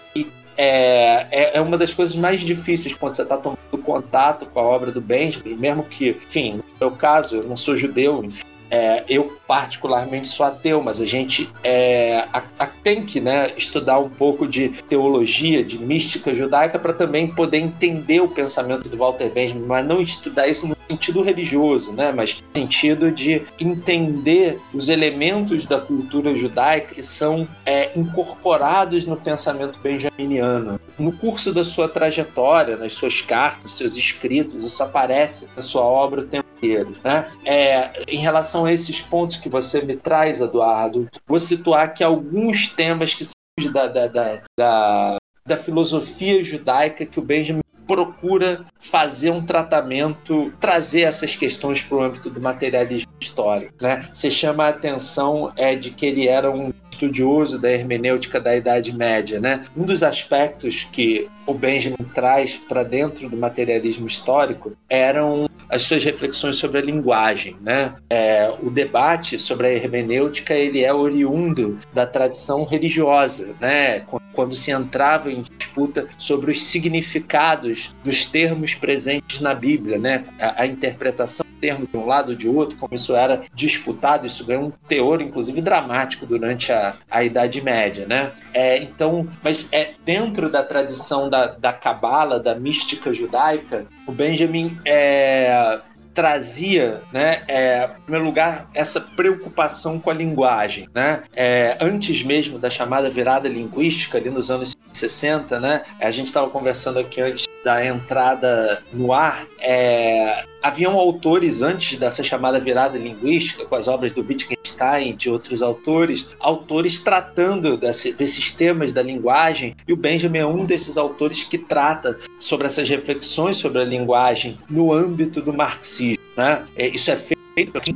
é, é, é, uma das coisas mais difíceis quando você está tomando contato com a obra do Benjamin, mesmo que, enfim, no meu caso, eu não sou judeu, enfim, é, eu particularmente sou ateu, mas a gente é, a, a, tem que né, estudar um pouco de teologia, de mística judaica para também poder entender o pensamento do Walter Benjamin, mas não estudar isso no sentido religioso, né, mas no sentido de entender os elementos da cultura judaica que são é, incorporados no pensamento benjaminiano. No curso da sua trajetória, nas suas cartas, seus escritos, isso aparece na sua obra o tempo inteiro. Né? É, em relação a esses pontos que você me traz, Eduardo, vou situar aqui alguns temas que são da, da, da, da, da filosofia judaica que o Benjamin procura fazer um tratamento, trazer essas questões para o âmbito do materialismo histórico. Né? Você chama a atenção é, de que ele era um estudioso da hermenêutica da Idade Média. Né? Um dos aspectos que o Benjamin traz para dentro do materialismo histórico eram as suas reflexões sobre a linguagem. Né? É, o debate sobre a hermenêutica ele é oriundo da tradição religiosa, né? Quando se entrava em disputa sobre os significados dos termos presentes na Bíblia, né? A, a interpretação termo de um lado ou de outro, como isso era disputado, isso ganhou um teor, inclusive, dramático durante a, a Idade Média, né? É, então, mas é dentro da tradição da Cabala, da, da mística judaica, o Benjamin é, trazia, né, é, em primeiro lugar, essa preocupação com a linguagem, né? É, antes mesmo da chamada virada linguística, ali nos anos 60, né? A gente estava conversando aqui antes da entrada no ar. É, haviam autores antes dessa chamada virada linguística, com as obras do Wittgenstein de outros autores, autores tratando desse, desses temas da linguagem, e o Benjamin é um desses autores que trata sobre essas reflexões sobre a linguagem no âmbito do marxismo. Né? É, isso é feito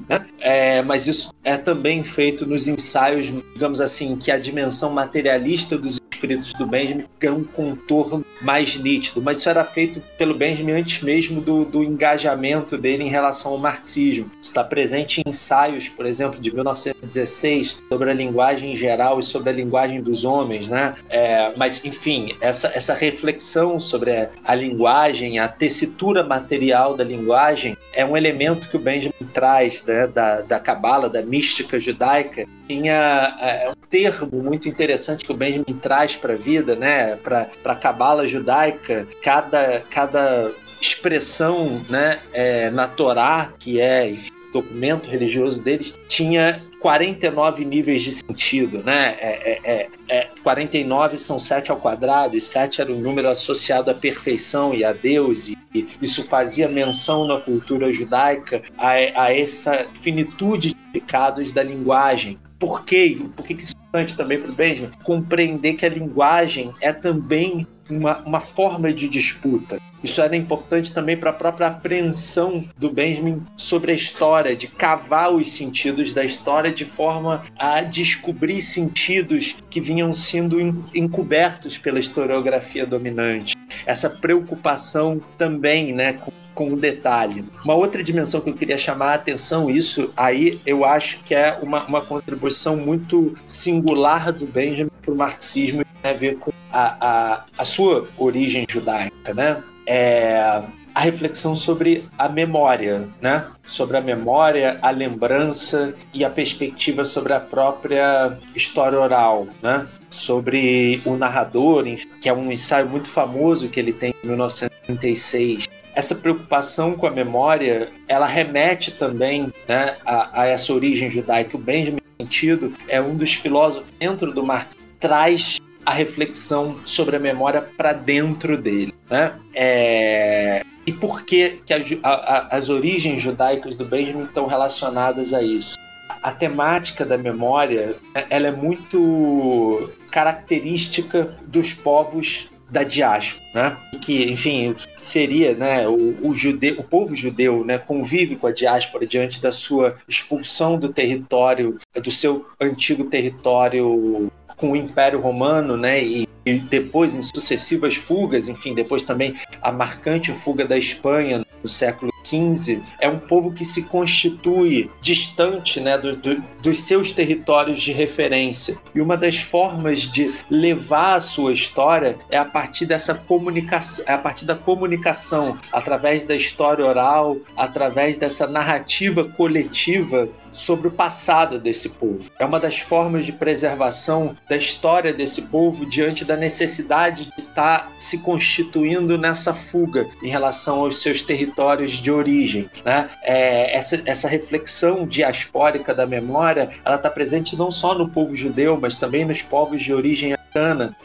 né? É, mas isso é também feito nos ensaios, digamos assim, que a dimensão materialista dos escritos do Benjamin ganha um contorno mais nítido. Mas isso era feito pelo Benjamin antes mesmo do, do engajamento dele em relação ao marxismo. Está presente em ensaios, por exemplo, de 1916, sobre a linguagem em geral e sobre a linguagem dos homens, né? É, mas, enfim, essa, essa reflexão sobre a, a linguagem, a tessitura material da linguagem, é um elemento que o Benjamin traz né, da, da cabala, da mística judaica, tinha é, um termo muito interessante que o Benjamin traz para a vida, né, para a cabala judaica, cada, cada expressão né, é, na Torá, que é documento religioso deles, tinha 49 níveis de sentido, né? É, é, é, 49 são 7 ao quadrado, e 7 era o número associado à perfeição e a Deus, e isso fazia menção na cultura judaica a, a essa finitude de pecados da linguagem. Por quê? Por que isso é importante também para o Benjamin? Compreender que a linguagem é também uma, uma forma de disputa. Isso era importante também para a própria apreensão do Benjamin sobre a história, de cavar os sentidos da história de forma a descobrir sentidos que vinham sendo encobertos pela historiografia dominante. Essa preocupação também né, com com um detalhe. Uma outra dimensão que eu queria chamar a atenção, isso aí eu acho que é uma, uma contribuição muito singular do Benjamin para o marxismo, tem a ver com a, a, a sua origem judaica, né? É, a reflexão sobre a memória, né? Sobre a memória, a lembrança e a perspectiva sobre a própria história oral, né? Sobre o narrador, que é um ensaio muito famoso que ele tem em 1936, essa preocupação com a memória, ela remete também né, a, a, essa origem judaica. O Benjamin Sentido é um dos filósofos dentro do Marx traz a reflexão sobre a memória para dentro dele. Né? É... E por que, que a, a, as origens judaicas do Benjamin estão relacionadas a isso? A temática da memória ela é muito característica dos povos da diáspora, né? Que, enfim, seria, né, o, o judeu, o povo judeu, né, convive com a diáspora diante da sua expulsão do território, do seu antigo território com o Império Romano, né, e, e depois em sucessivas fugas, enfim, depois também a marcante fuga da Espanha no século XV, é um povo que se constitui distante né, do, do, dos seus territórios de referência. E uma das formas de levar a sua história é a partir dessa comunicação, é a partir da comunicação, através da história oral, através dessa narrativa coletiva sobre o passado desse povo. É uma das formas de preservação da história desse povo diante da necessidade de estar tá se constituindo nessa fuga em relação aos seus territórios de origem. Né? É, essa, essa reflexão diaspórica da memória ela está presente não só no povo judeu, mas também nos povos de origem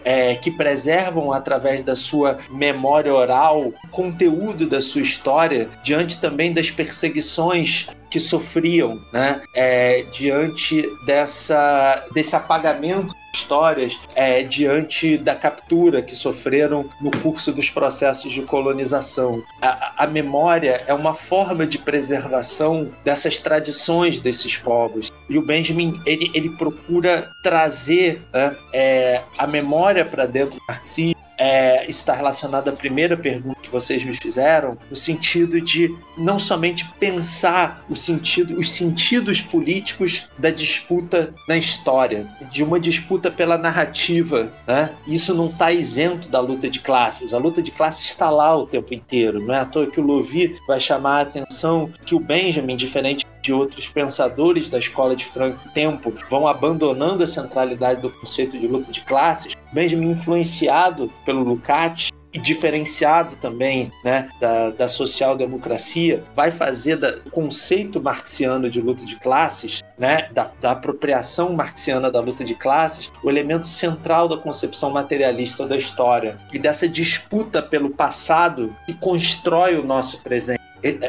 é, que preservam através da sua memória oral conteúdo da sua história diante também das perseguições que sofriam né, é, diante dessa, desse apagamento histórias é, diante da captura que sofreram no curso dos processos de colonização. A, a, memória é uma forma de preservação dessas tradições desses povos. E o Benjamin ele, ele procura trazer né, é, a memória para dentro do marxismo é, está relacionado à primeira pergunta que vocês me fizeram, no sentido de não somente pensar o sentido, os sentidos políticos da disputa na história, de uma disputa pela narrativa. Né? Isso não está isento da luta de classes. A luta de classes está lá o tempo inteiro. Não é à toa que o Lovi vai chamar a atenção que o Benjamin, diferente de outros pensadores da escola de Franco Tempo, vão abandonando a centralidade do conceito de luta de classes. Benjamin, influenciado pelo Lukács, e diferenciado também né, da, da social-democracia, vai fazer o conceito marxiano de luta de classes, né, da, da apropriação marxiana da luta de classes, o elemento central da concepção materialista da história e dessa disputa pelo passado que constrói o nosso presente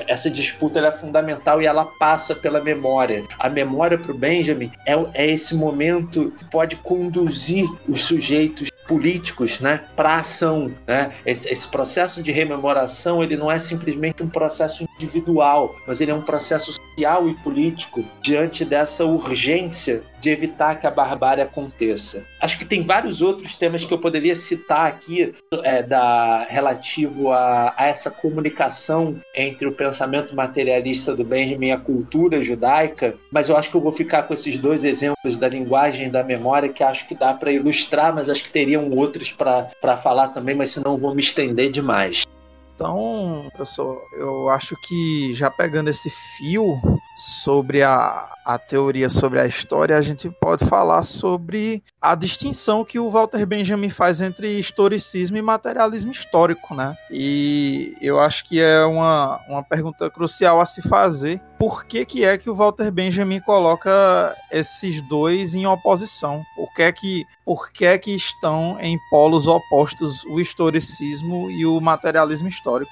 essa disputa é fundamental e ela passa pela memória. A memória para o Benjamin é, é, esse momento que pode conduzir os sujeitos políticos né, para ação. Né? Esse, esse, processo de rememoração ele não é simplesmente um processo individual, mas ele é um processo social e político diante dessa urgência de evitar que a barbárie aconteça. Acho que tem vários outros temas que eu poderia citar aqui é, da, relativo a, a essa comunicação entre o pensamento materialista do Benjamin e a cultura judaica, mas eu acho que eu vou ficar com esses dois exemplos da linguagem e da memória que acho que dá para ilustrar, mas acho que teriam outros para falar também, mas senão vou me estender demais. Então, professor, eu acho que já pegando esse fio sobre a, a teoria sobre a história, a gente pode falar sobre a distinção que o Walter Benjamin faz entre historicismo e materialismo histórico, né? E eu acho que é uma, uma pergunta crucial a se fazer. Por que, que é que o Walter Benjamin coloca esses dois em oposição? Por que é que, por que, é que estão em polos opostos o historicismo e o materialismo histórico?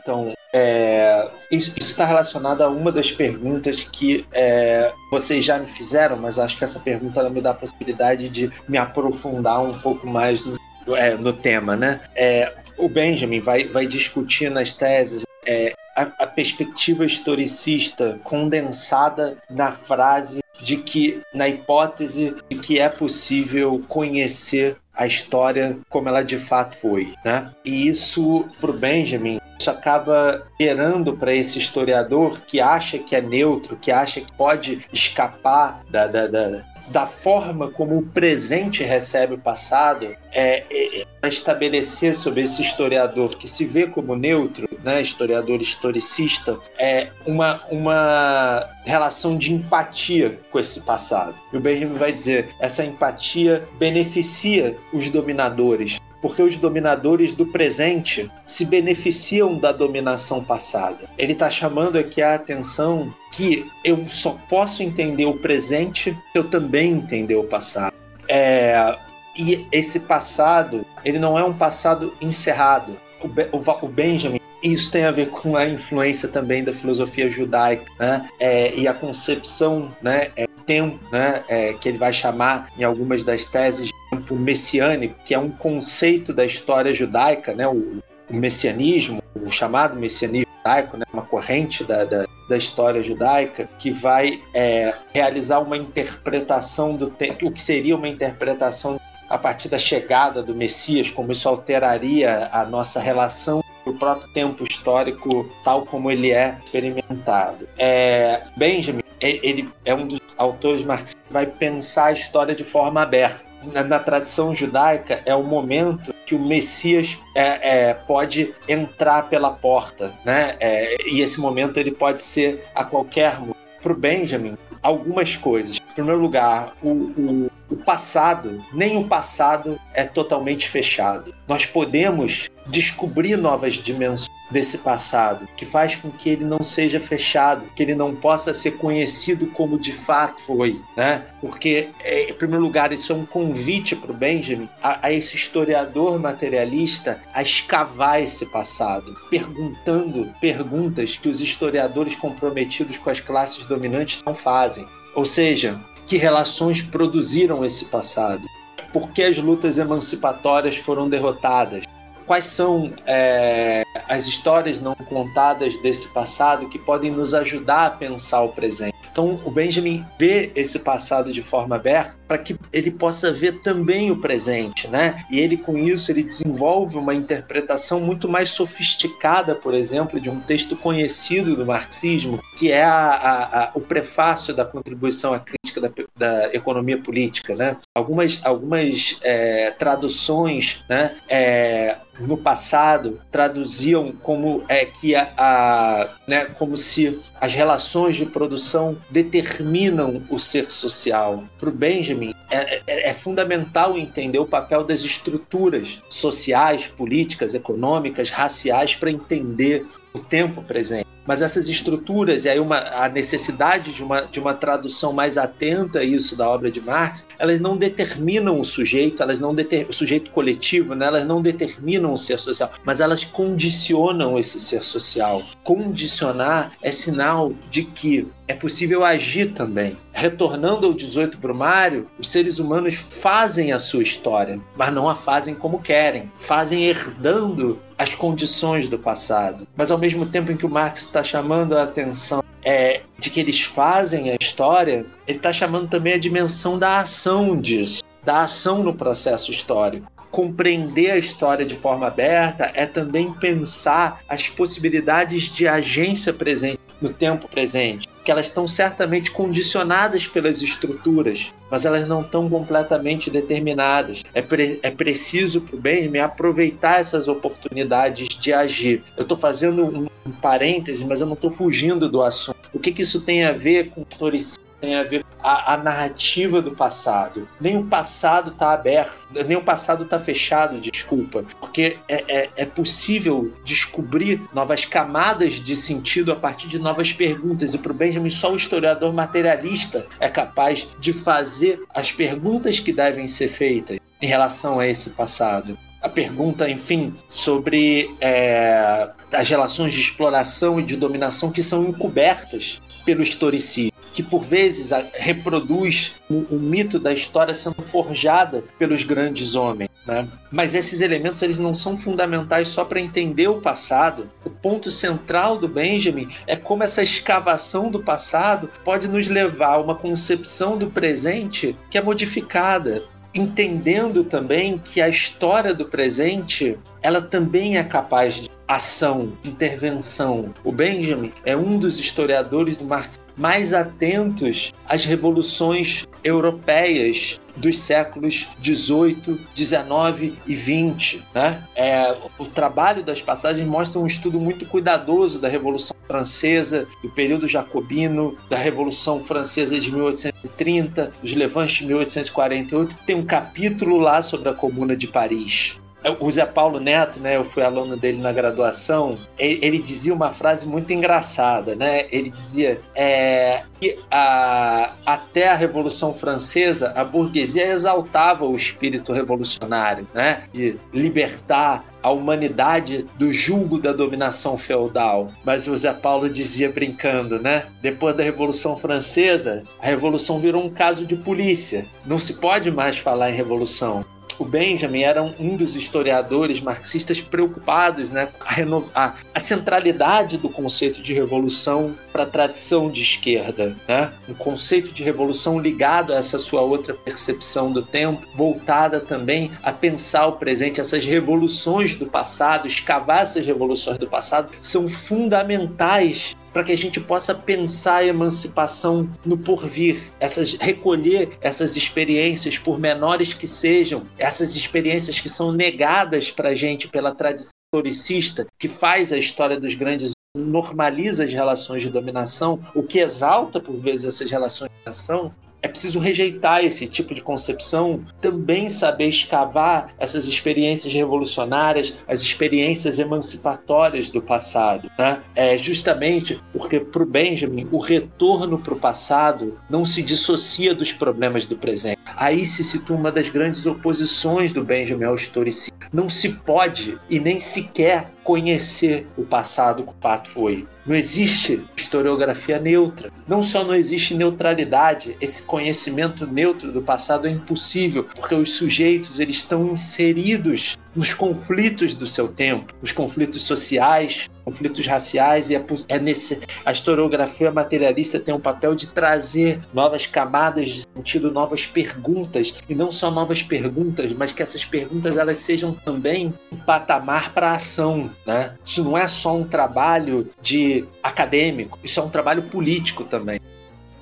Então, é, isso está relacionado a uma das perguntas que é, vocês já me fizeram, mas acho que essa pergunta me dá a possibilidade de me aprofundar um pouco mais no, é, no tema, né? É, o Benjamin vai, vai discutir nas teses é, a, a perspectiva historicista condensada na frase de que, na hipótese de que é possível conhecer a história como ela de fato foi, né? E isso para o Benjamin isso acaba gerando para esse historiador que acha que é neutro, que acha que pode escapar da, da, da, da forma como o presente recebe o passado, é, é, é, estabelecer sobre esse historiador que se vê como neutro, né, historiador historicista, é uma, uma relação de empatia com esse passado. E o Benjamin vai dizer: essa empatia beneficia os dominadores, porque os dominadores do presente se beneficiam da dominação passada. Ele está chamando aqui a atenção que eu só posso entender o presente se eu também entender o passado. É, e esse passado, ele não é um passado encerrado. O, o, o Benjamin isso tem a ver com a influência também da filosofia judaica, né? É, e a concepção, né, é, tempo, né, é, que ele vai chamar em algumas das teses messiânico, que é um conceito da história judaica, né, o, o messianismo, o chamado messianismo judaico, né, uma corrente da, da, da história judaica que vai é, realizar uma interpretação do tempo, o que seria uma interpretação a partir da chegada do Messias, como isso alteraria a nossa relação o próprio tempo histórico tal como ele é experimentado. É, Benjamin, ele é um dos autores marxistas que vai pensar a história de forma aberta. Na, na tradição judaica, é o momento que o Messias é, é, pode entrar pela porta, né? É, e esse momento ele pode ser a qualquer. Para o Benjamin, algumas coisas. Em primeiro lugar, o, o, o passado, nem o passado é totalmente fechado. Nós podemos descobrir novas dimensões desse passado, que faz com que ele não seja fechado, que ele não possa ser conhecido como de fato foi, né? Porque, é, em primeiro lugar, isso é um convite para o Benjamin, a, a, esse historiador materialista, a escavar esse passado, perguntando perguntas que os historiadores comprometidos com as classes dominantes não fazem. Ou seja, que relações produziram esse passado? Por que as lutas emancipatórias foram derrotadas? Quais são é, as histórias não contadas desse passado que podem nos ajudar a pensar o presente? Então, o Benjamin vê esse passado de forma aberta para que ele possa ver também o presente, né? E ele, com isso, ele desenvolve uma interpretação muito mais sofisticada, por exemplo, de um texto conhecido do marxismo, que é a, a, a, o prefácio da contribuição à crítica da, da economia política, né? Algumas, algumas é, traduções, né? É, no passado traduziam como é que a, a, né, como se as relações de produção determinam o ser social. Para o Benjamin é, é, é, fundamental entender o papel das estruturas sociais, políticas, econômicas, raciais para entender o tempo presente mas essas estruturas e aí uma, a necessidade de uma, de uma tradução mais atenta a isso da obra de Marx, elas não determinam o sujeito, elas não deter, o sujeito coletivo, né, elas não determinam o ser social, mas elas condicionam esse ser social. Condicionar é sinal de que é possível agir também. Retornando ao 18 Brumário, os seres humanos fazem a sua história, mas não a fazem como querem, fazem herdando as condições do passado. Mas ao mesmo tempo em que o Marx está chamando a atenção é, de que eles fazem a história, ele está chamando também a dimensão da ação disso, da ação no processo histórico. Compreender a história de forma aberta é também pensar as possibilidades de agência presente no tempo presente, que elas estão certamente condicionadas pelas estruturas, mas elas não estão completamente determinadas. É, pre é preciso para o Benjamin aproveitar essas oportunidades de agir. Eu estou fazendo um, um parêntese, mas eu não estou fugindo do assunto. O que, que isso tem a ver com historicismo? Tem a ver a, a narrativa do passado. Nem o passado está aberto, nem o passado está fechado, desculpa, porque é, é, é, possível descobrir novas camadas de sentido a partir de novas perguntas. E para o Benjamin, só o historiador materialista é capaz de fazer as perguntas que devem ser feitas em relação a esse passado a pergunta, enfim, sobre é, as relações de exploração e de dominação que são encobertas pelo historicismo que por vezes reproduz o, o, mito da história sendo forjada pelos grandes homens. Né? Mas esses elementos eles não são fundamentais só para entender o passado. O ponto central do Benjamin é como essa escavação do passado pode nos levar a uma concepção do presente que é modificada, entendendo também que a história do presente ela também é capaz de ação, intervenção. O Benjamin é um dos historiadores do Marx mais atentos às revoluções europeias dos séculos 18, 19 e 20. Né? É, o trabalho das passagens mostra um estudo muito cuidadoso da Revolução Francesa, do período jacobino, da Revolução Francesa de 1830, dos levantes de 1848. Tem um capítulo lá sobre a Comuna de Paris. O Zé Paulo Neto, né, eu fui aluno dele na graduação, ele, ele dizia uma frase muito engraçada, né? Ele dizia é, que a, até a Revolução Francesa, a burguesia exaltava o espírito revolucionário, né? De libertar a humanidade do julgo da dominação feudal. Mas o Zé Paulo dizia brincando, né? Depois da Revolução Francesa, a revolução virou um caso de polícia. Não se pode mais falar em revolução Benjamin era um dos historiadores marxistas preocupados né, a, a, a centralidade do conceito de revolução para a tradição de esquerda. Né? Um conceito de revolução ligado a essa sua outra percepção do tempo, voltada também a pensar o presente. Essas revoluções do passado, escavar essas revoluções do passado, são fundamentais para que a gente possa pensar a emancipação no porvir, essas recolher essas experiências, por menores que sejam, essas experiências que são negadas para a gente pela tradição historicista, que faz a história dos grandes normaliza as relações de dominação, o que exalta por vezes essas relações de dominação, é preciso rejeitar esse tipo de concepção, também saber escavar essas experiências revolucionárias, as experiências emancipatórias do passado. Né? É justamente porque, para o Benjamin, o retorno para o passado não se dissocia dos problemas do presente. Aí se situa uma das grandes oposições do Benjamin ao historicismo. Não se pode e nem sequer conhecer o passado que o fato foi. Não existe historiografia neutra. Não só não existe neutralidade, esse conhecimento neutro do passado é impossível, porque os sujeitos eles estão inseridos nos conflitos do seu tempo, os conflitos sociais, conflitos raciais e é, é nesse a historiografia materialista tem um papel de trazer novas camadas de sentido, novas perguntas e não só novas perguntas, mas que essas perguntas elas sejam também um patamar para ação, né? Isso não é só um trabalho de acadêmico, isso é um trabalho político também.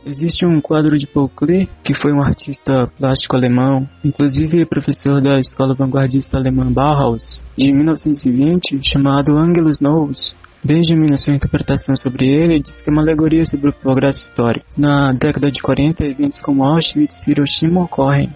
Existe um quadro de Paul Klee, que foi um artista plástico alemão, inclusive professor da escola vanguardista alemã Bauhaus, de 1920, chamado Angelus Novus. Benjamin, na sua interpretação sobre ele, diz que é uma alegoria sobre o progresso histórico. Na década de 40, eventos como Auschwitz e Hiroshima ocorrem.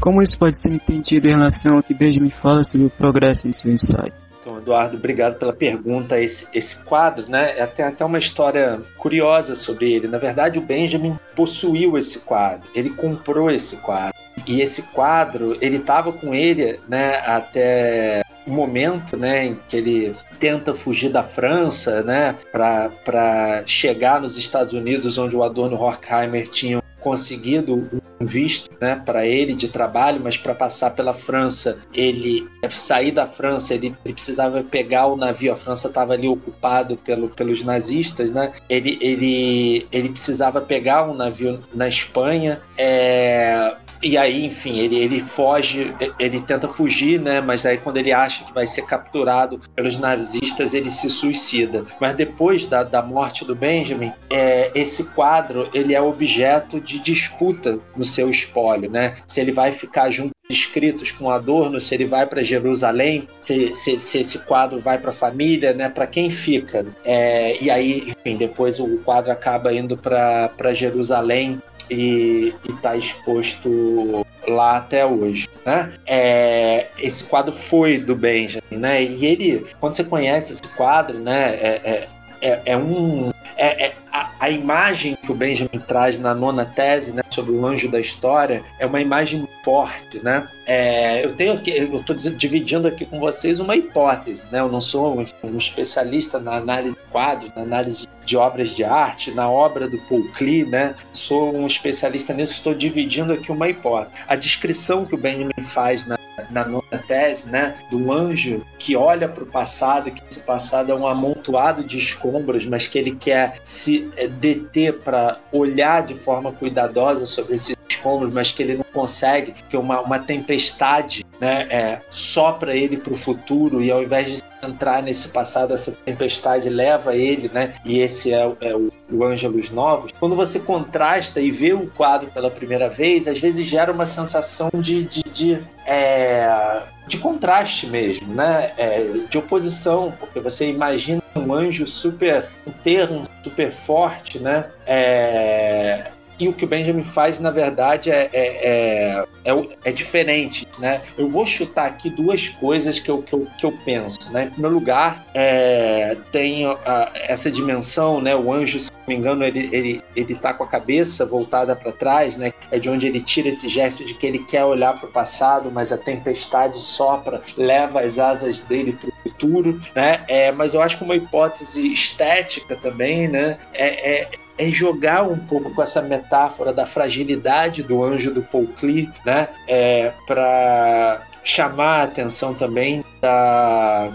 Como isso pode ser entendido em relação ao que Benjamin fala sobre o progresso em seu ensaio? Então, Eduardo, obrigado pela pergunta. Esse, esse quadro, né, é tem até uma história curiosa sobre ele. Na verdade, o Benjamin possuiu esse quadro, ele comprou esse quadro. E esse quadro, ele estava com ele, né, até o momento, né, em que ele tenta fugir da França, né, para chegar nos Estados Unidos, onde o Adorno Horkheimer tinha conseguido visto né, para ele de trabalho, mas para passar pela França, ele sair da França, ele, ele precisava pegar o navio, a França estava ali ocupado pelo, pelos nazistas, né? Ele, ele, ele precisava pegar um navio na Espanha, é, e aí, enfim, ele, ele foge, ele tenta fugir, né? Mas aí quando ele acha que vai ser capturado pelos nazistas, ele se suicida. Mas depois da, da morte do Benjamin, é, esse quadro ele é objeto de disputa no seu espólio, né? Se ele vai ficar junto escritos com Adorno, se ele vai para Jerusalém, se, se, se, esse quadro vai para a família, né? Para quem fica? É, e aí, enfim, depois o quadro acaba indo para Jerusalém e está exposto lá até hoje, né? É, esse quadro foi do Benjamin, né? E ele, quando você conhece esse quadro, né? É, é, é, é um é, é a, imagem que o Benjamin traz na nona tese, né, sobre o anjo da história, é uma imagem forte, né? É, eu tenho aqui, eu estou dividindo aqui com vocês uma hipótese, né? Eu não sou um, um especialista na análise de quadros, na análise de obras de arte, na obra do Paul Klee, né? Sou um especialista nisso, estou dividindo aqui uma hipótese. A descrição que o Benjamin faz na na nona tese, né, do anjo que olha para o passado, que esse passado é um amontoado de escombros, mas que ele quer se eh, deter para olhar de forma cuidadosa sobre esses escombros, mas que ele não consegue, que uma, uma tempestade né, é, sopra ele para o futuro e ao invés de entrar nesse passado, essa tempestade leva ele, né? E esse é, é o, o Ângelos Novos. Quando você contrasta e vê o quadro pela primeira vez, às vezes gera uma sensação de, de, de, é, de contraste mesmo, né? É, de oposição, porque você imagina um anjo super um super forte, né? É, e o que o Benjamin faz, na verdade, é, é, é, é, é diferente. Né? Eu vou chutar aqui duas coisas que eu, que eu, que eu penso. Né? Em primeiro lugar, é, tem a, essa dimensão, né? o anjo, se não me engano, ele, ele, ele tá com a cabeça voltada para trás, né? é de onde ele tira esse gesto de que ele quer olhar para o passado, mas a tempestade sopra, leva as asas dele para o futuro. Né? É, mas eu acho que uma hipótese estética também né? é, é é jogar um pouco com essa metáfora da fragilidade do anjo do Paul Klee, né? É, para chamar a atenção também da,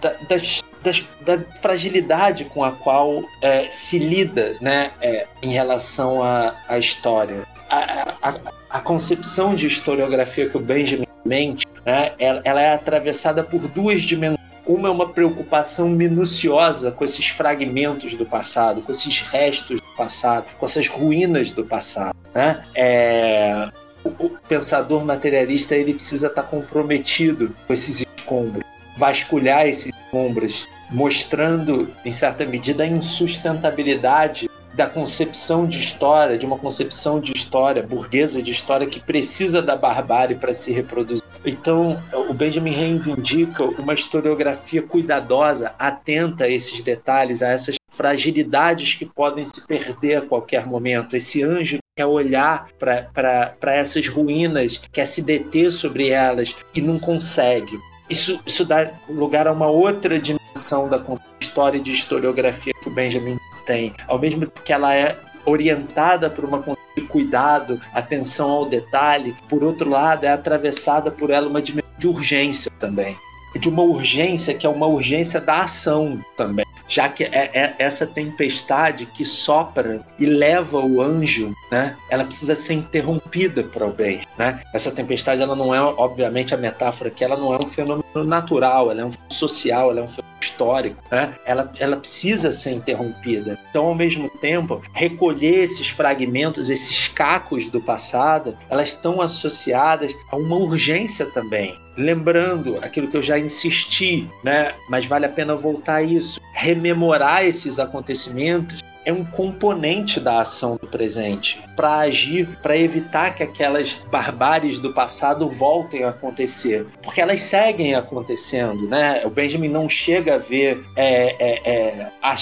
da, das, das, da fragilidade com a qual é, se lida né, é, em relação à, história. A, a, a, concepção de historiografia que o Benjamin mente, né, ela, ela é atravessada por duas dimensões uma é uma preocupação minuciosa com esses fragmentos do passado, com esses restos do passado, com essas ruínas do passado. Né? É... O, pensador materialista ele precisa estar comprometido com esses escombros, vasculhar esses escombros, mostrando, em certa medida, a insustentabilidade da concepção de história, de uma concepção de história burguesa de história que precisa da barbárie para se reproduzir. Então, o Benjamin reivindica uma historiografia cuidadosa, atenta a esses detalhes, a essas fragilidades que podem se perder a qualquer momento. Esse anjo quer olhar para essas ruínas, quer se deter sobre elas e não consegue. isso, isso dá lugar a uma outra dimensão da história de historiografia que o Benjamin tem. Ao mesmo que ela é orientada por uma de cuidado, atenção ao detalhe, por outro lado, é atravessada por ela uma dimensão de urgência também. De uma urgência que é uma urgência da ação também já que é, é, essa tempestade que sopra e leva o anjo, né? Ela precisa ser interrompida para o bem, né? Essa tempestade, ela não é, obviamente, a metáfora que ela não é um fenômeno natural, ela é um fenômeno social, ela é um fenômeno histórico, né? Ela, ela precisa ser interrompida. Então, ao mesmo tempo, recolher esses fragmentos, esses cacos do passado, elas estão associadas a uma urgência também. Lembrando aquilo que eu já insisti, né? Mas vale a pena voltar a isso. Rememorar esses acontecimentos é um componente da ação do presente para agir, para evitar que aquelas barbáries do passado voltem a acontecer, porque elas seguem acontecendo, né? O Benjamin não chega a ver é, é, é, a,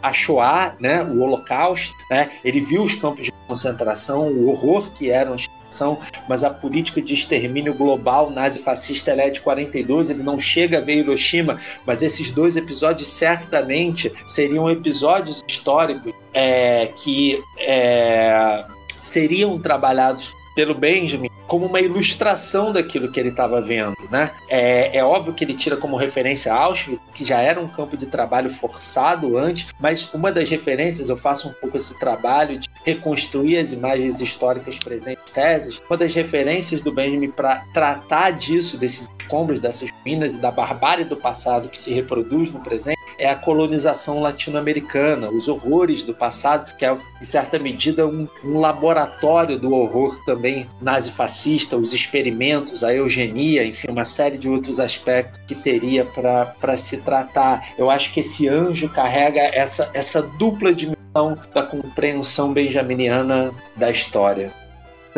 a, Shoah, né? O Holocausto, né? Ele viu os campos de concentração, o horror que eram mas a política de extermínio global nazi-fascista é de 42, ele não chega a ver Hiroshima, mas esses dois episódios certamente seriam episódios históricos é, que é, seriam trabalhados pelo Benjamin como uma ilustração daquilo que ele estava vendo, né? É, é, óbvio que ele tira como referência Auschwitz, que já era um campo de trabalho forçado antes, mas uma das referências, eu faço um pouco esse trabalho de reconstruir as imagens históricas presentes teses, uma das referências do Benjamin para tratar disso, desses escombros, dessas ruínas e da barbárie do passado que se reproduz no presente, é a colonização latino-americana, os horrores do passado, que é, em certa medida, um, um laboratório do horror também nazi-fascista, os experimentos, a eugenia, enfim, uma série de outros aspectos que teria para se tratar. Eu acho que esse anjo carrega essa, essa dupla dimensão da compreensão benjaminiana da história.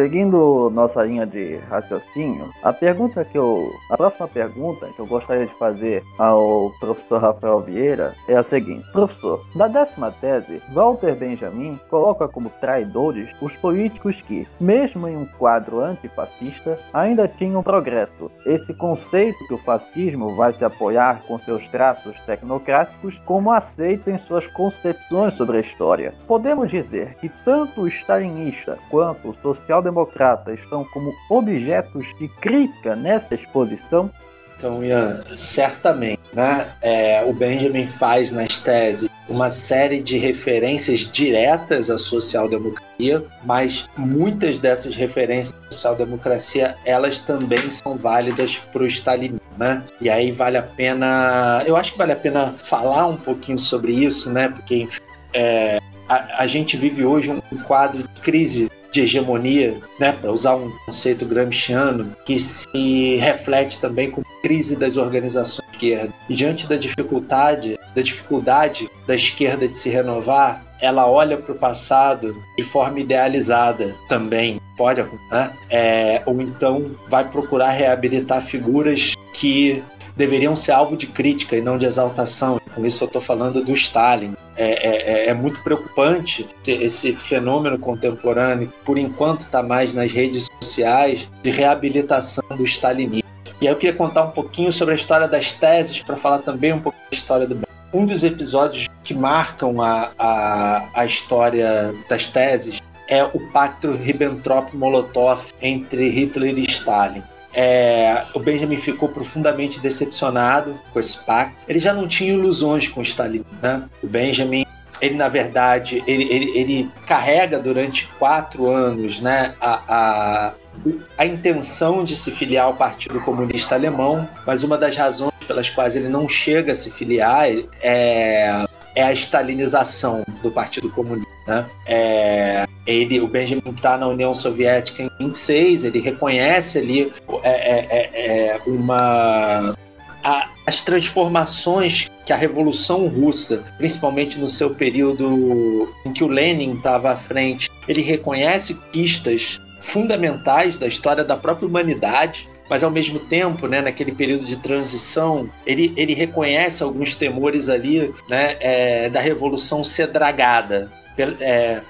Seguindo nossa linha de raciocínio, a pergunta que eu. A próxima pergunta que eu gostaria de fazer ao professor Rafael Vieira é a seguinte: Professor, na décima tese, Walter Benjamin coloca como traidores os políticos que, mesmo em um quadro antifascista, ainda tinham progresso. Esse conceito que o fascismo vai se apoiar com seus traços tecnocráticos, como aceito em suas concepções sobre a história. Podemos dizer que tanto o stalinista quanto o social democrata estão como objetos de crítica nessa exposição? Então, Ian, certamente, né? É, o Benjamin faz nas teses uma série de referências diretas à social-democracia, mas muitas dessas referências à social-democracia, elas também são válidas para o stalinismo, né? E aí vale a pena, eu acho que vale a pena falar um pouquinho sobre isso, né? Porque é, a, a gente vive hoje um quadro de crise de hegemonia, né, para usar um conceito gramsciano, que se reflete também com crise das organizações de esquerda. E diante da dificuldade, da dificuldade da esquerda de se renovar, ela olha para o passado de forma idealizada também, pode né? É, ou então vai procurar reabilitar figuras que deveriam ser alvo de crítica e não de exaltação. Com isso eu estou falando do Stalin. É, é, é, é muito preocupante esse fenômeno contemporâneo, por enquanto está mais nas redes sociais, de reabilitação do stalinismo. E aí eu queria contar um pouquinho sobre a história das teses, para falar também um pouco da história do Um dos episódios que marcam a, a, a história das teses é o pacto Ribbentrop-Molotov entre Hitler e Stalin. É, o Benjamin ficou profundamente decepcionado com esse pacto. Ele já não tinha ilusões com Stalin. Né? O Benjamin, ele na verdade, ele, ele, ele carrega durante quatro anos né, a, a, a intenção de se filiar ao Partido Comunista Alemão, mas uma das razões pelas quais ele não chega a se filiar é, é a stalinização do Partido Comunista. Né? É, ele, o Benjamin está na União Soviética em 26, ele reconhece ali é, é, é, é uma a, as transformações que a Revolução Russa, principalmente no seu período em que o Lenin estava à frente, ele reconhece pistas fundamentais da história da própria humanidade, mas ao mesmo tempo, né, naquele período de transição, ele, ele reconhece alguns temores ali né, é, da revolução ser dragada é,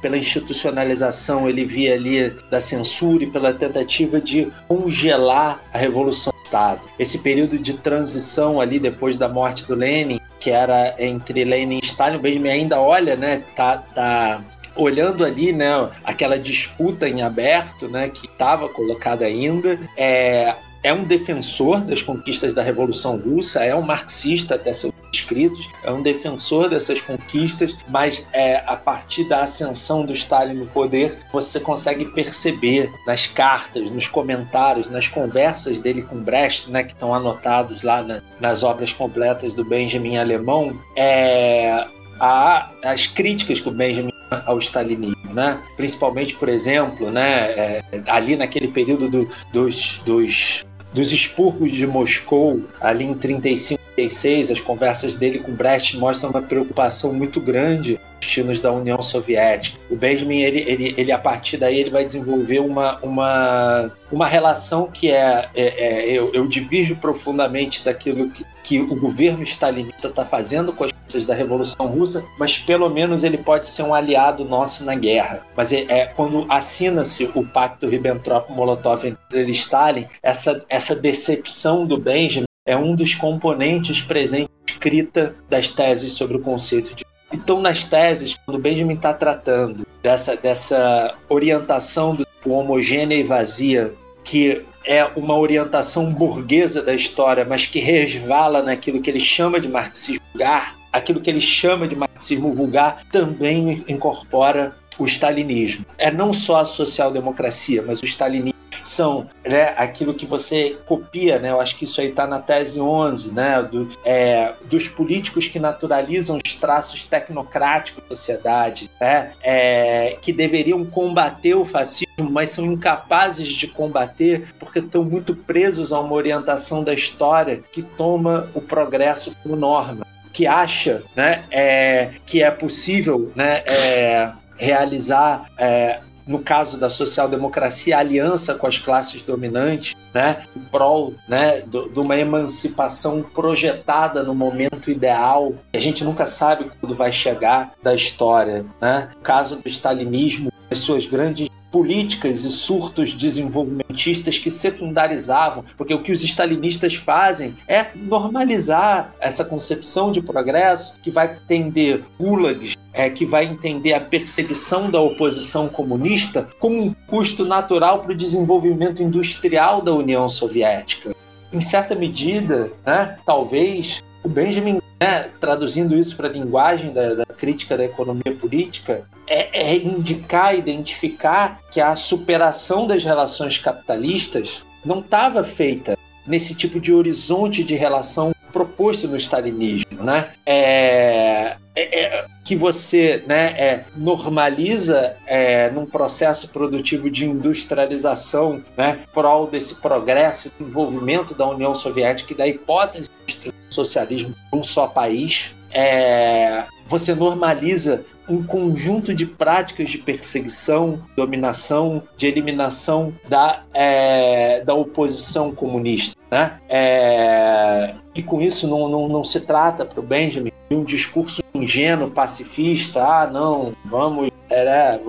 pela institucionalização, ele via ali da censura e pela tentativa de congelar a Revolução Estado. Esse período de transição ali depois da morte do Lenin, que era entre Lenin e Stalin, o Benjamin ainda olha, né, tá, tá olhando ali, né, aquela disputa em aberto, né, que estava colocada ainda, é, é um defensor das conquistas da Revolução Russa, é um marxista até seus escritos, é um defensor dessas conquistas, mas é, a partir da ascensão do Stalin no poder, você consegue perceber nas cartas, nos comentários, nas conversas dele com Brecht, né, que estão anotados lá na, nas obras completas do Benjamin Alemão, é, a, as críticas que o Benjamin ao stalinismo, né? Principalmente, por exemplo, né, é, ali naquele período do, dos, dos dos expurgos de Moscou, ali em 35 36, as conversas dele com Brecht mostram uma preocupação muito grande destinos da União Soviética. O Benjamin, ele, ele, ele a partir daí, ele vai desenvolver uma, uma, uma relação que é, é, é eu, eu divirjo profundamente daquilo que, que o governo stalinista está fazendo com as da Revolução Russa, mas pelo menos ele pode ser um aliado nosso na guerra. Mas é, é quando assina-se o pacto Ribbentrop-Molotov entre ele e Stalin, essa, essa decepção do Benjamin é um dos componentes presentes escrita das teses sobre o conceito de. Então, nas teses, quando Benjamin está tratando dessa, dessa orientação do homogênea e vazia, que é uma orientação burguesa da história, mas que resvala naquilo que ele chama de marxismo vulgar, aquilo que ele chama de marxismo vulgar também incorpora o stalinismo. É não só a social-democracia, mas o stalinismo são né, aquilo que você copia, né? Eu acho que isso aí está na tese 11, né? Do, é, dos políticos que naturalizam os traços tecnocráticos da sociedade, né? É, que deveriam combater o fascismo, mas são incapazes de combater porque estão muito presos a uma orientação da história que toma o progresso como norma que acha né, é, que é possível né, é, realizar é, no caso da social-democracia, aliança com as classes dominantes, né, em prol né, de uma emancipação projetada no momento ideal, a gente nunca sabe quando vai chegar da história. Né? No caso do stalinismo, as suas grandes políticas e surtos desenvolvimentistas que secundarizavam, porque o que os stalinistas fazem é normalizar essa concepção de progresso que vai tender gulags, é, que vai entender a perseguição da oposição comunista como um custo natural para o desenvolvimento industrial da União Soviética. Em certa medida, né, talvez o Benjamin, né, traduzindo isso para a linguagem da, da, crítica da economia política, é, é indicar, identificar que a superação das relações capitalistas não estava feita nesse tipo de horizonte de relação proposto no stalinismo, né? É, é, é, que você né, é, normaliza é, num processo produtivo de industrialização, né, prol desse progresso desenvolvimento da União Soviética e da hipótese de socialismo de um só país, é, você normaliza um conjunto de práticas de perseguição, dominação, de eliminação da, é, da oposição comunista. Né? É, e com isso não, não, não se trata para o Benjamin de um discurso ingênuo, pacifista, ah, não, vamos, é,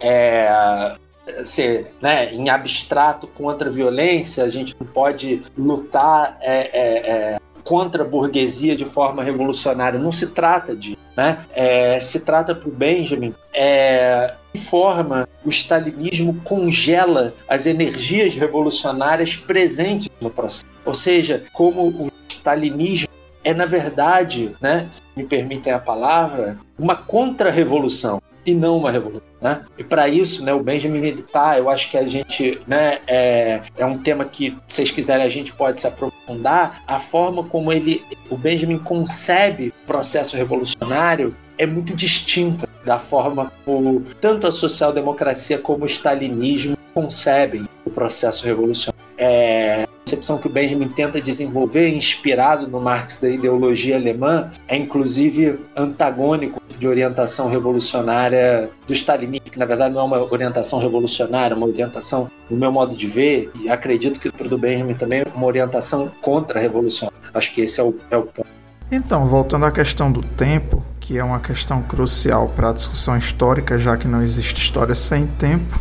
é, ser né, em abstrato contra a violência, a gente não pode lutar é, é, é contra a burguesia de forma revolucionária. Não se trata de. Né? É, se trata para o Benjamin. É, forma o stalinismo congela as energias revolucionárias presentes no processo. Ou seja, como o stalinismo é, na verdade, né, se me permitem a palavra, uma contra-revolução e não uma revolução. Né? E para isso, né, o Benjamin meditar, eu acho que a gente né, é, é um tema que, se vocês quiserem, a gente pode se aprofundar. A forma como ele, o Benjamin concebe o processo revolucionário é muito distinta da forma como tanto a social-democracia como o stalinismo concebem o processo revolucionário. É, concepção que o Benjamin tenta desenvolver, inspirado no Marx da ideologia alemã, é inclusive antagônico de orientação revolucionária do stalinismo, que na verdade não é uma orientação revolucionária, é uma orientação, no meu modo de ver, e acredito que para o Benjamin também, é uma orientação contra-revolucionária. Acho que esse é o, é o ponto. Então, voltando à questão do tempo, que é uma questão crucial para a discussão histórica, já que não existe história sem tempo,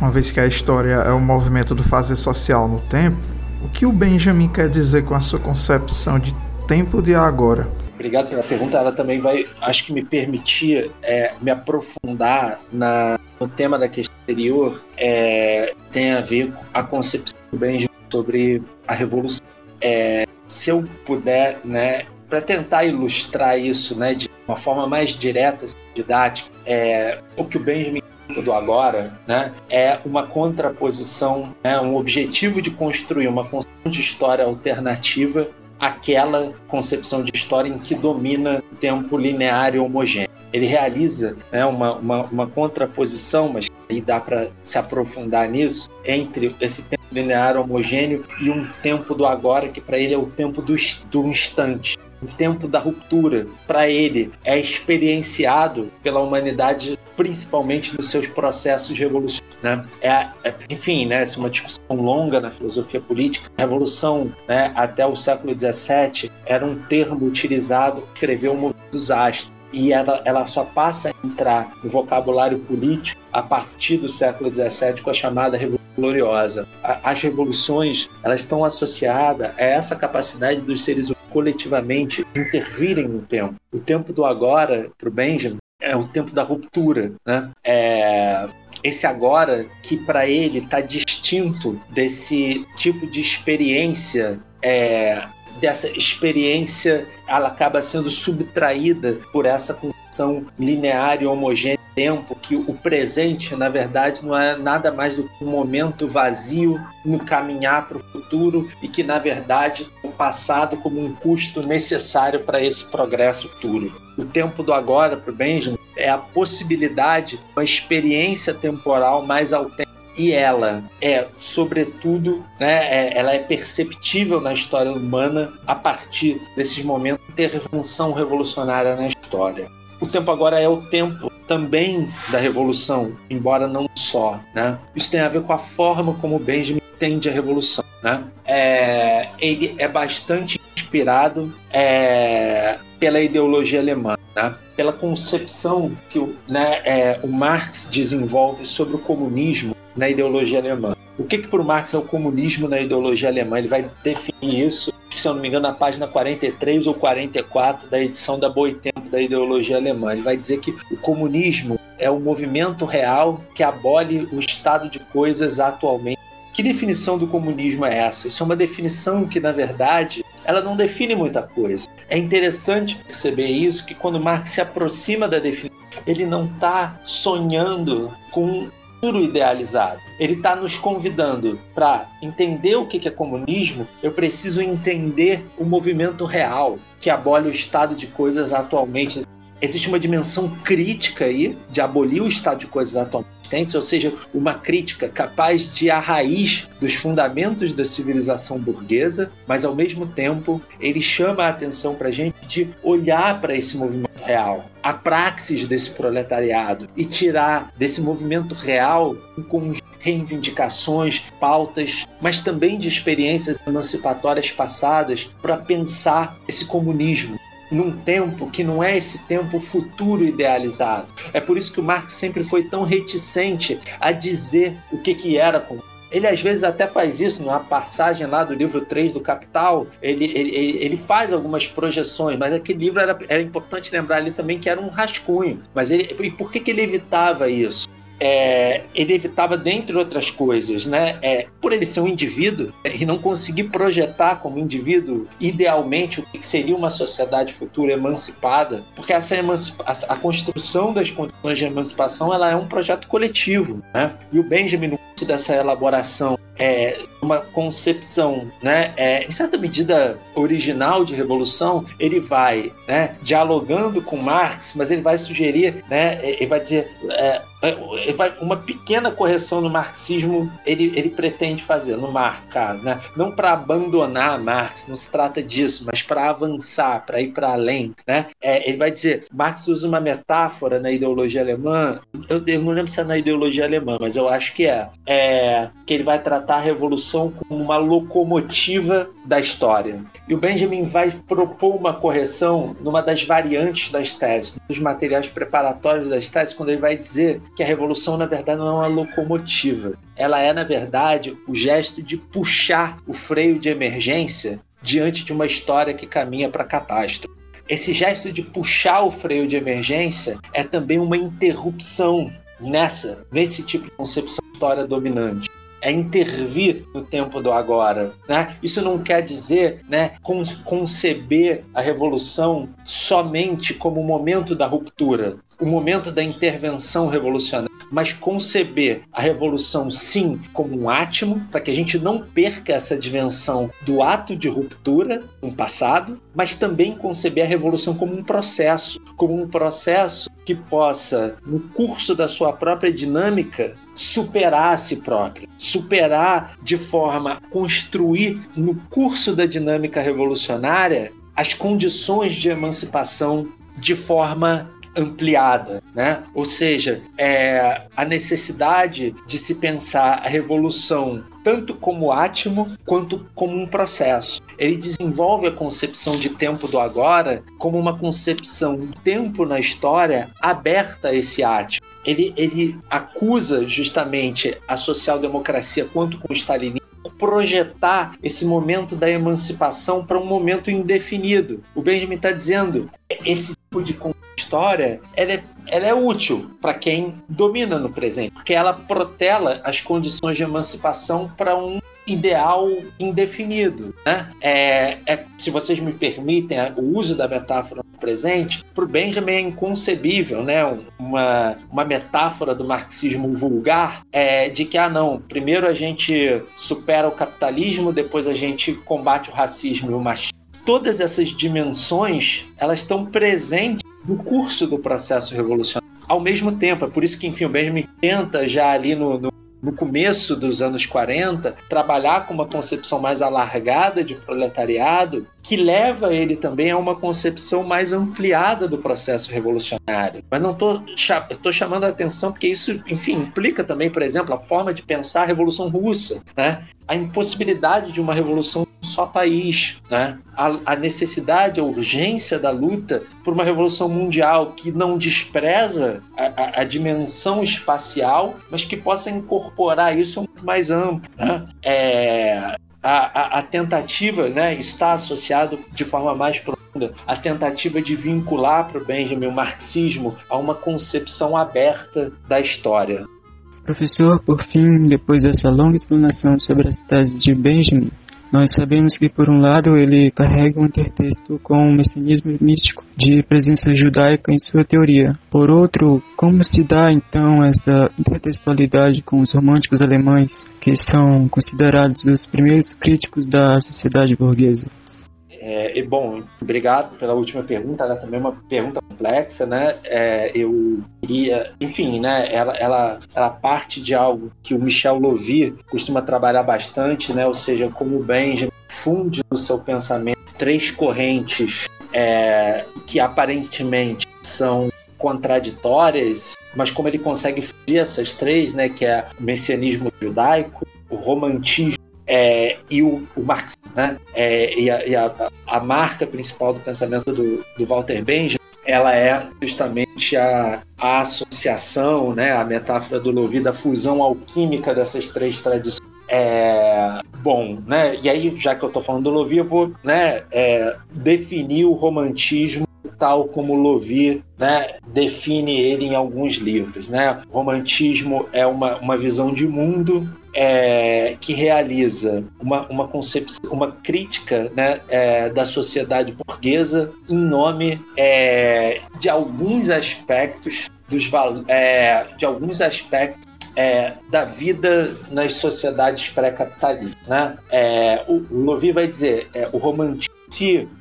uma vez que a história é o movimento do fazer social no tempo, o que o Benjamin quer dizer com a sua concepção de tempo de agora? Obrigado pela pergunta. Ela também vai, acho que me permitir é, me aprofundar na, no tema da questão anterior. É, tem a ver com a concepção do Benjamin sobre a revolução. É, se eu puder, né, para tentar ilustrar isso, né, de uma forma mais direta, didática, é, o que o Benjamin do agora, né, é uma contraposição, né, um objetivo de construir uma concepção de história alternativa àquela concepção de história em que domina o tempo linear e homogêneo. Ele realiza né, uma, uma, uma contraposição, mas aí dá para se aprofundar nisso, entre esse tempo linear homogêneo e um tempo do agora, que para ele é o tempo do, do instante o tempo da ruptura, para ele, é experienciado pela humanidade, principalmente nos seus processos revolucionários. Né? É, é, enfim, né, essa é uma discussão longa na filosofia política. A revolução, né, até o século XVII, era um termo utilizado para escrever o movimento dos astros e ela, ela só passa a entrar no vocabulário político a partir do século XVII com a chamada Revolução Gloriosa. As revoluções elas estão associadas a essa capacidade dos seres humanos coletivamente intervirem no tempo. O tempo do agora, para o Benjamin, é o tempo da ruptura. Né? É, esse agora que para ele está distinto desse tipo de experiência é, dessa experiência ela acaba sendo subtraída por essa condição linear e homogênea tempo que o presente, na verdade, não é nada mais do que um momento vazio no caminhar para o futuro e que, na verdade, o passado como um custo necessário para esse progresso futuro. O tempo do agora, para o Benjamin, é a possibilidade, uma experiência temporal mais autêntica e ela é, sobretudo, né, é, ela é perceptível na história humana a partir desses momentos de intervenção revolucionária na história. O tempo agora é o tempo também da revolução, embora não só. Né? Isso tem a ver com a forma como Benjamin entende a revolução. Né? É, ele é bastante inspirado é, pela ideologia alemã, né? pela concepção que o, né, é, o Marx desenvolve sobre o comunismo na ideologia alemã. O que, que para o Marx é o comunismo na ideologia alemã? Ele vai definir isso, se eu não me engano, na página 43 ou 44 da edição da Boitempo da ideologia alemã. Ele vai dizer que o comunismo é o movimento real que abole o estado de coisas atualmente. Que definição do comunismo é essa? Isso é uma definição que, na verdade, ela não define muita coisa. É interessante perceber isso, que quando Marx se aproxima da definição, ele não está sonhando com futuro idealizado. Ele está nos convidando para entender o que é comunismo. Eu preciso entender o movimento real que abole o estado de coisas atualmente. Existe uma dimensão crítica aí de abolir o estado de coisas atualmente ou seja, uma crítica capaz de a raiz dos fundamentos da civilização burguesa, mas ao mesmo tempo ele chama a atenção para a gente de olhar para esse movimento real, a praxis desse proletariado e tirar desse movimento real com reivindicações, pautas, mas também de experiências emancipatórias passadas para pensar esse comunismo num tempo que não é esse tempo futuro idealizado. É por isso que o Marx sempre foi tão reticente a dizer o que, que era comunismo. Ele às vezes até faz isso numa passagem lá do livro 3 do Capital. Ele, ele, ele faz algumas projeções, mas aquele livro era, era importante lembrar ali também que era um rascunho. Mas ele, e por que, que ele evitava isso? É, ele evitava, dentre outras coisas, né, é, por ele ser um indivíduo é, e não conseguir projetar como indivíduo idealmente o que seria uma sociedade futura emancipada, porque essa emancipa a, construção das condições de emancipação ela é um projeto coletivo, né? E o Benjamin no dessa elaboração é, uma concepção, né, é, em certa medida original de revolução, ele vai, né, dialogando com Marx, mas ele vai sugerir, né, ele vai dizer, é, é uma pequena correção no marxismo ele, ele pretende fazer no Marx, né, não para abandonar Marx, não se trata disso, mas para avançar, para ir para além, né, é, ele vai dizer, Marx usa uma metáfora na ideologia alemã, eu, eu, não lembro se é na ideologia alemã, mas eu acho que é, é que ele vai tratar a revolução como uma locomotiva da história. E o Benjamin vai propor uma correção numa das variantes das teses, dos materiais preparatórios das teses, quando ele vai dizer que a revolução, na verdade, não é uma locomotiva. Ela é, na verdade, o gesto de puxar o freio de emergência diante de uma história que caminha para catástrofe. Esse gesto de puxar o freio de emergência é também uma interrupção nessa, nesse tipo de concepção de história dominante é intervir no tempo do agora. Né? Isso não quer dizer né, conceber a revolução somente como o momento da ruptura, o momento da intervenção revolucionária, mas conceber a revolução sim como um átimo, para que a gente não perca essa dimensão do ato de ruptura no passado, mas também conceber a revolução como um processo, como um processo que possa, no curso da sua própria dinâmica, superar a si próprio, superar de forma a construir no curso da dinâmica revolucionária as condições de emancipação de forma ampliada, né? Ou seja, é a necessidade de se pensar a revolução tanto como átimo quanto como um processo. Ele desenvolve a concepção de tempo do agora como uma concepção do tempo na história aberta a esse átimo. Ele, ele acusa justamente a social-democracia quanto com o stalinismo projetar esse momento da emancipação para um momento indefinido. O Benjamin está dizendo esse tipo de história ela é, ela é útil para quem domina no presente, porque ela protela as condições de emancipação para um ideal indefinido. Né? É, é, se vocês me permitem o uso da metáfora no presente, para o Benjamin é inconcebível né? uma, uma metáfora do marxismo vulgar é, de que, ah, não, primeiro a gente supera o capitalismo, depois a gente combate o racismo e o machismo todas essas dimensões elas estão presentes no curso do processo revolucionário. Ao mesmo tempo, é por isso que, enfim, o Benjamin tenta já ali no, no no começo dos anos 40, trabalhar com uma concepção mais alargada de proletariado, que leva ele também a uma concepção mais ampliada do processo revolucionário. Mas não estou chamando a atenção porque isso, enfim, implica também, por exemplo, a forma de pensar a Revolução Russa, né? a impossibilidade de uma revolução só país, né? a, a necessidade, a urgência da luta por uma revolução mundial que não despreza a, a, a dimensão espacial, mas que possa incorporar isso muito mais amplo. Né? É, a, tentativa né, está associado de forma mais profunda a tentativa de vincular para o Benjamin o marxismo a uma concepção aberta da história. Professor, por fim, depois dessa longa explanação sobre as teses de Benjamin, nós sabemos que, por um lado, ele carrega um intertexto com um messianismo místico de presença judaica em sua teoria. Por outro, como se dá então essa intertextualidade com os românticos alemães, que são considerados os primeiros críticos da sociedade burguesa? É, e, bom, obrigado pela última pergunta, ela é também uma pergunta complexa, né? É, eu queria, enfim, né? Ela, ela, ela parte de algo que o Michel Lovy costuma trabalhar bastante, né? Ou seja, como o Benjamin funde no seu pensamento três correntes é, que aparentemente são contraditórias, mas como ele consegue fugir essas três, né? Que é o messianismo judaico, o romantismo é, e o, o marxismo, né? É, e, a, e a, a, marca principal do pensamento do, do Walter Benjamin ela é justamente a, a associação, né, a metáfora do Lovi, da fusão alquímica dessas três tradições. É, bom, né, e aí, já que eu estou falando do Lovi, eu vou né, é, definir o romantismo tal como Lovi né, define ele em alguns livros. Né? Romantismo é uma, uma visão de mundo é, que realiza uma, uma concepção, uma crítica né, é, da sociedade burguesa em nome é, de alguns aspectos dos é, de alguns aspectos é, da vida nas sociedades pré-capitalistas. Né? É, o, Lovi vai dizer é, o romantismo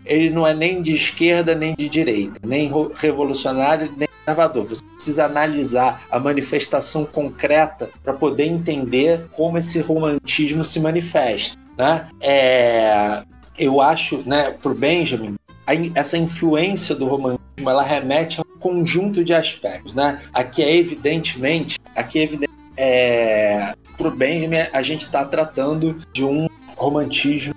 ele não é nem de esquerda nem de direita, nem revolucionário nem conservador. Você precisa analisar a manifestação concreta para poder entender como esse romantismo se manifesta. Né? É, eu acho, né, para o Benjamin, essa influência do romantismo ela remete a um conjunto de aspectos. Né? Aqui é evidentemente, aqui é evidente, é, para o Benjamin, a gente está tratando de um romantismo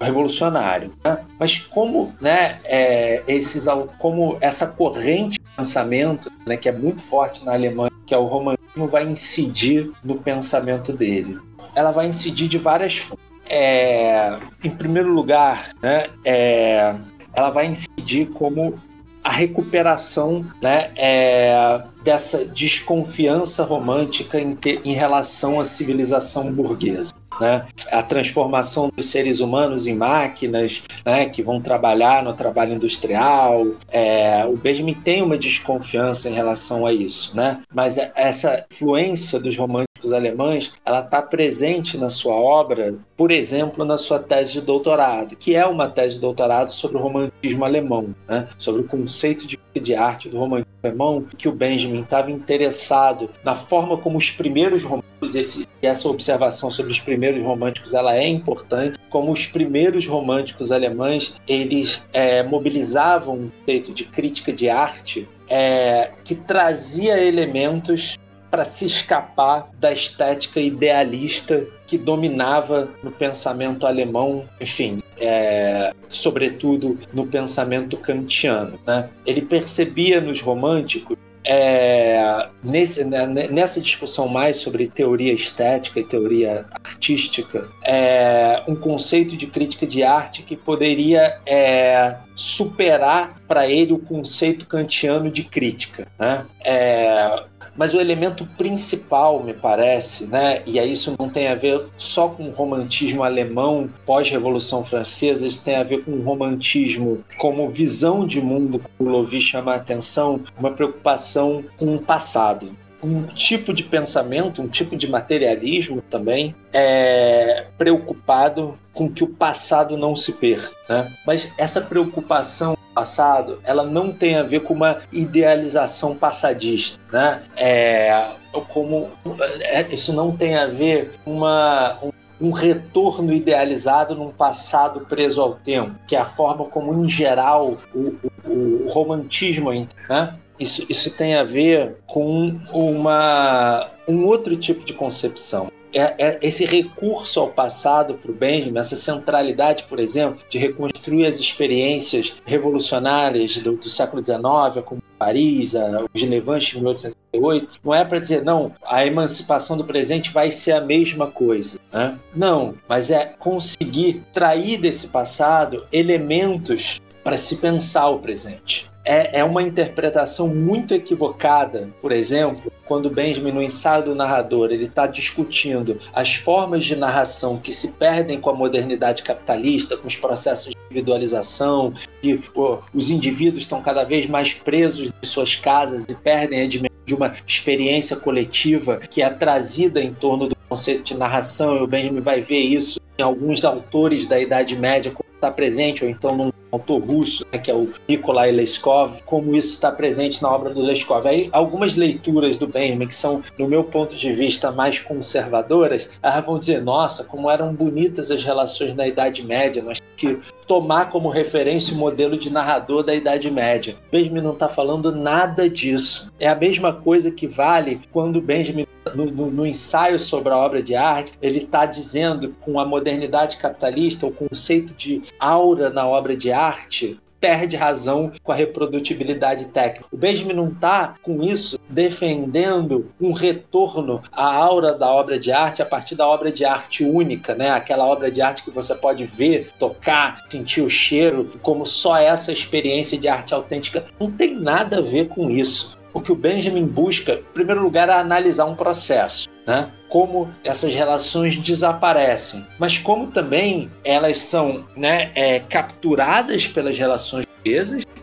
revolucionário. Né? Mas como, né, é, esses, como essa corrente de pensamento, né, que é muito forte na Alemanha que é o romantismo, vai incidir no pensamento dele? Ela vai incidir de várias formas. É, em primeiro lugar, né, é, ela vai incidir como a recuperação né, é, dessa desconfiança romântica em, em relação à civilização burguesa né? a transformação dos seres humanos em máquinas né? que vão trabalhar no trabalho industrial. É, o Benjamin tem uma desconfiança em relação a isso, né? mas é, essa influência dos românticos alemães ela está presente na sua obra, por exemplo, na sua tese de doutorado, que é uma tese de doutorado sobre o romantismo alemão, né? sobre o conceito de, de arte do romantismo alemão, que o Benjamin estava interessado na forma como os primeiros românticos, esse, essa observação sobre os primeiros românticos, ela é importante, como os primeiros românticos alemães, eles é, mobilizavam um conceito de crítica de arte é, que trazia elementos para se escapar da estética idealista que dominava no pensamento alemão, enfim, é, sobretudo no pensamento kantiano. Né? Ele percebia nos românticos é, nesse, né, nessa discussão mais sobre teoria estética e teoria artística, é, um conceito de crítica de arte que poderia é, superar para ele o conceito kantiano de crítica. Né? É, mas o elemento principal, me parece, né, e aí isso não tem a ver só com o romantismo alemão pós-Revolução Francesa, isso tem a ver com o romantismo como visão de mundo, como o Lovi chama a atenção, uma preocupação com o passado um tipo de pensamento, um tipo de materialismo também é preocupado com que o passado não se perca. Né? Mas essa preocupação passado, ela não tem a ver com uma idealização passadista, né? É, como é, isso não tem a ver com uma um, um retorno idealizado num passado preso ao tempo, que é a forma como, em geral, o, o, o romantismo né? Isso, isso tem a ver com uma, um outro tipo de concepção. É, é esse recurso ao passado para o Benjamin, essa centralidade, por exemplo, de reconstruir as experiências revolucionárias do, do século XIX, como Paris, a, o Genevante em 1868, não é para dizer, não, a emancipação do presente vai ser a mesma coisa. Né? Não, mas é conseguir trair desse passado elementos para se pensar o presente é, é uma interpretação muito equivocada, por exemplo, quando Benjamin, no ensaio do narrador, ele está discutindo as formas de narração que se perdem com a modernidade capitalista, com os processos de individualização, que oh, os indivíduos estão cada vez mais presos de suas casas e perdem a dimensão de uma experiência coletiva que é trazida em torno do conceito de narração, e o Benjamin vai ver isso em alguns autores da Idade Média, como está presente, ou então num autor russo, né, que é o Nikolai Leskov, como isso está presente na obra do Leskov. Aí, algumas leituras do Benjamin, que são, no meu ponto de vista, mais conservadoras, elas vão dizer: nossa, como eram bonitas as relações na Idade Média, nós que tomar como referência o modelo de narrador da Idade Média. Benjamin não está falando nada disso. É a mesma coisa que vale quando Benjamin no, no, no, ensaio sobre a obra de arte, ele está dizendo com a modernidade capitalista, o conceito de aura na obra de arte perde razão com a reprodutibilidade técnica. O Benjamin não está com isso defendendo um retorno à aura da obra de arte a partir da obra de arte única, né? Aquela obra de arte que você pode ver, tocar, sentir o cheiro, como só essa experiência de arte autêntica. Não tem nada a ver com isso. O que o Benjamin busca, em primeiro lugar, é analisar um processo, né? Como essas relações desaparecem, mas como também elas são né, é, capturadas pelas relações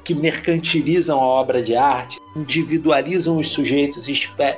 que mercantilizam a obra de arte, individualizam os sujeitos e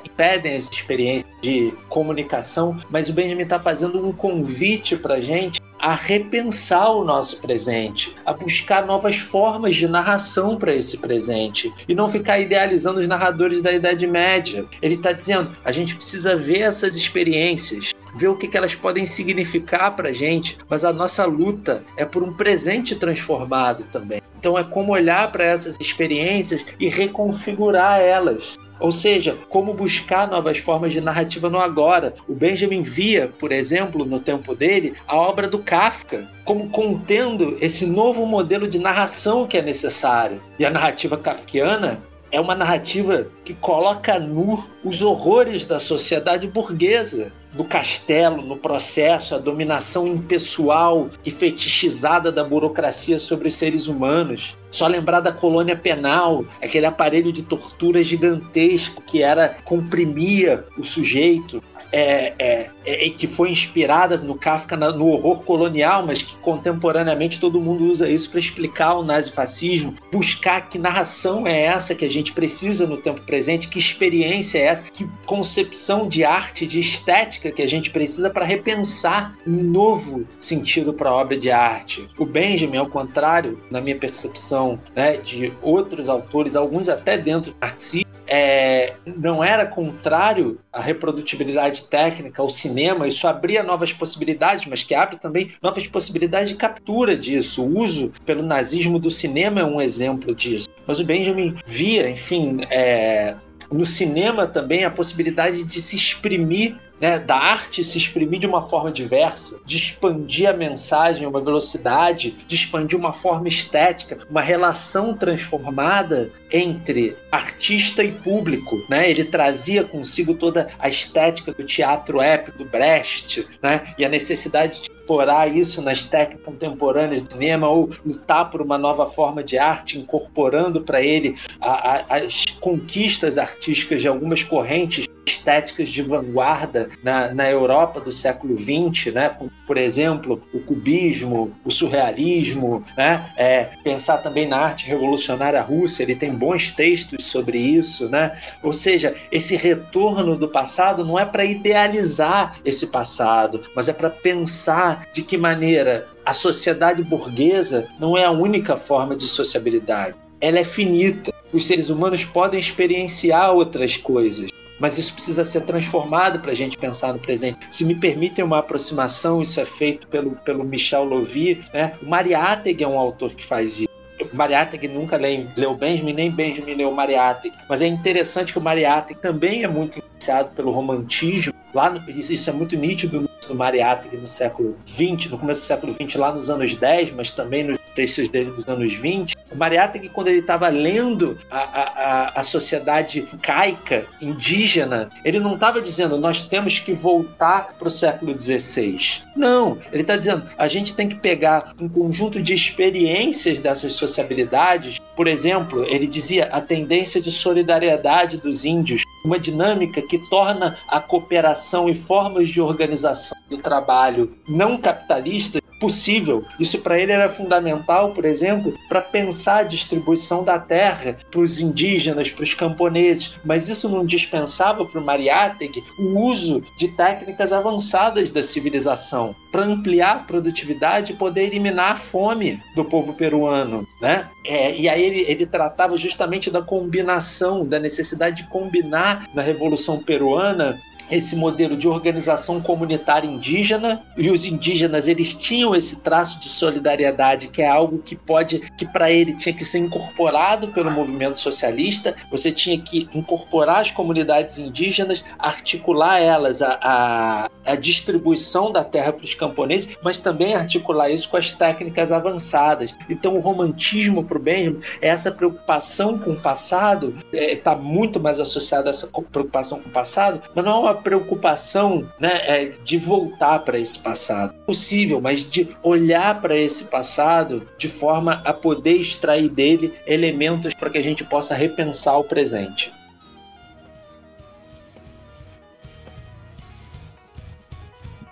impedem as experiências de comunicação, mas o Benjamin está fazendo um convite para a gente a repensar o nosso presente, a buscar novas formas de narração para esse presente e não ficar idealizando os narradores da Idade Média. Ele está dizendo: a gente precisa ver essas experiências, ver o que, que elas podem significar para a gente, mas a nossa luta é por um presente transformado também. Então é como olhar para essas experiências e reconfigurar elas. Ou seja, como buscar novas formas de narrativa no agora. O Benjamin via, por exemplo, no tempo dele, a obra do Kafka como contendo esse novo modelo de narração que é necessário. E a narrativa kafkiana é uma narrativa que coloca nu os horrores da sociedade burguesa, do castelo, no processo, a dominação impessoal e fetichizada da burocracia sobre os seres humanos. Só lembrar da colônia penal, aquele aparelho de tortura gigantesco que era comprimia o sujeito é, é, é, que foi inspirada no Kafka na, no horror colonial, mas que contemporaneamente todo mundo usa isso para explicar o nazifascismo, buscar que narração é essa que a gente precisa no tempo presente, que experiência é essa, que concepção de arte, de estética que a gente precisa para repensar um novo sentido para a obra de arte. O Benjamin, ao contrário, na minha percepção, né, de outros autores, alguns até dentro do marxismo, é, não era contrário à reprodutibilidade técnica, ao cinema, isso abria novas possibilidades, mas que abre também novas possibilidades de captura disso. O uso pelo nazismo do cinema é um exemplo disso. Mas o Benjamin via, enfim, é, no cinema também a possibilidade de se exprimir né, da arte se exprimir de uma forma diversa, de expandir a mensagem, uma velocidade, de expandir uma forma estética, uma relação transformada entre artista e público. Né? Ele trazia consigo toda a estética do teatro épico do Brecht né? e a necessidade de explorar isso nas técnicas contemporâneas do cinema ou lutar por uma nova forma de arte, incorporando para ele a, a, as conquistas artísticas de algumas correntes estéticas de vanguarda na, na Europa do século XX, né? Como, por exemplo, o cubismo, o surrealismo, né? É, pensar também na arte revolucionária russa, ele tem bons textos sobre isso, né? Ou seja, esse retorno do passado não é para idealizar esse passado, mas é para pensar de que maneira a sociedade burguesa não é a única forma de sociabilidade. Ela é finita. Os seres humanos podem experienciar outras coisas mas isso precisa ser transformado para a gente pensar no presente. Se me permitem uma aproximação, isso é feito pelo, pelo Michel Lovy, né? O Mariátegui é um autor que faz isso. Mariátegui nunca leu Benjamin, nem Benjamin leu Mariátegui. Mas é interessante que o Mariátegui também é muito influenciado pelo romantismo. Lá no, isso é muito nítido no Mariátegui no século XX, no começo do século XX, lá nos anos 10, mas também nos textos dele dos anos 20. O Mariátegui, quando ele estava lendo a, a, a sociedade caica, indígena, ele não estava dizendo nós temos que voltar para o século XVI. Não, ele está dizendo a gente tem que pegar um conjunto de experiências dessas sociabilidades. Por exemplo, ele dizia a tendência de solidariedade dos índios, uma dinâmica que torna a cooperação e formas de organização do trabalho não capitalistas possível. Isso para ele era fundamental, por exemplo, para pensar a distribuição da terra para os indígenas, para os camponeses, mas isso não dispensava para o Mariátegui o uso de técnicas avançadas da civilização para ampliar a produtividade e poder eliminar a fome do povo peruano, né? É, e aí ele, ele tratava justamente da combinação, da necessidade de combinar na Revolução Peruana esse modelo de organização comunitária indígena e os indígenas eles tinham esse traço de solidariedade que é algo que pode que para ele tinha que ser incorporado pelo movimento socialista. Você tinha que incorporar as comunidades indígenas articular elas a, a, a distribuição da terra para os camponeses mas também articular isso com as técnicas avançadas. Então o romantismo para o Benjamin é essa preocupação com o passado está é, muito mais associada a essa preocupação com o passado mas não é uma preocupação né, é, de voltar para esse passado. Possível, mas de olhar para esse passado de forma a poder extrair dele elementos para que a gente possa repensar o presente.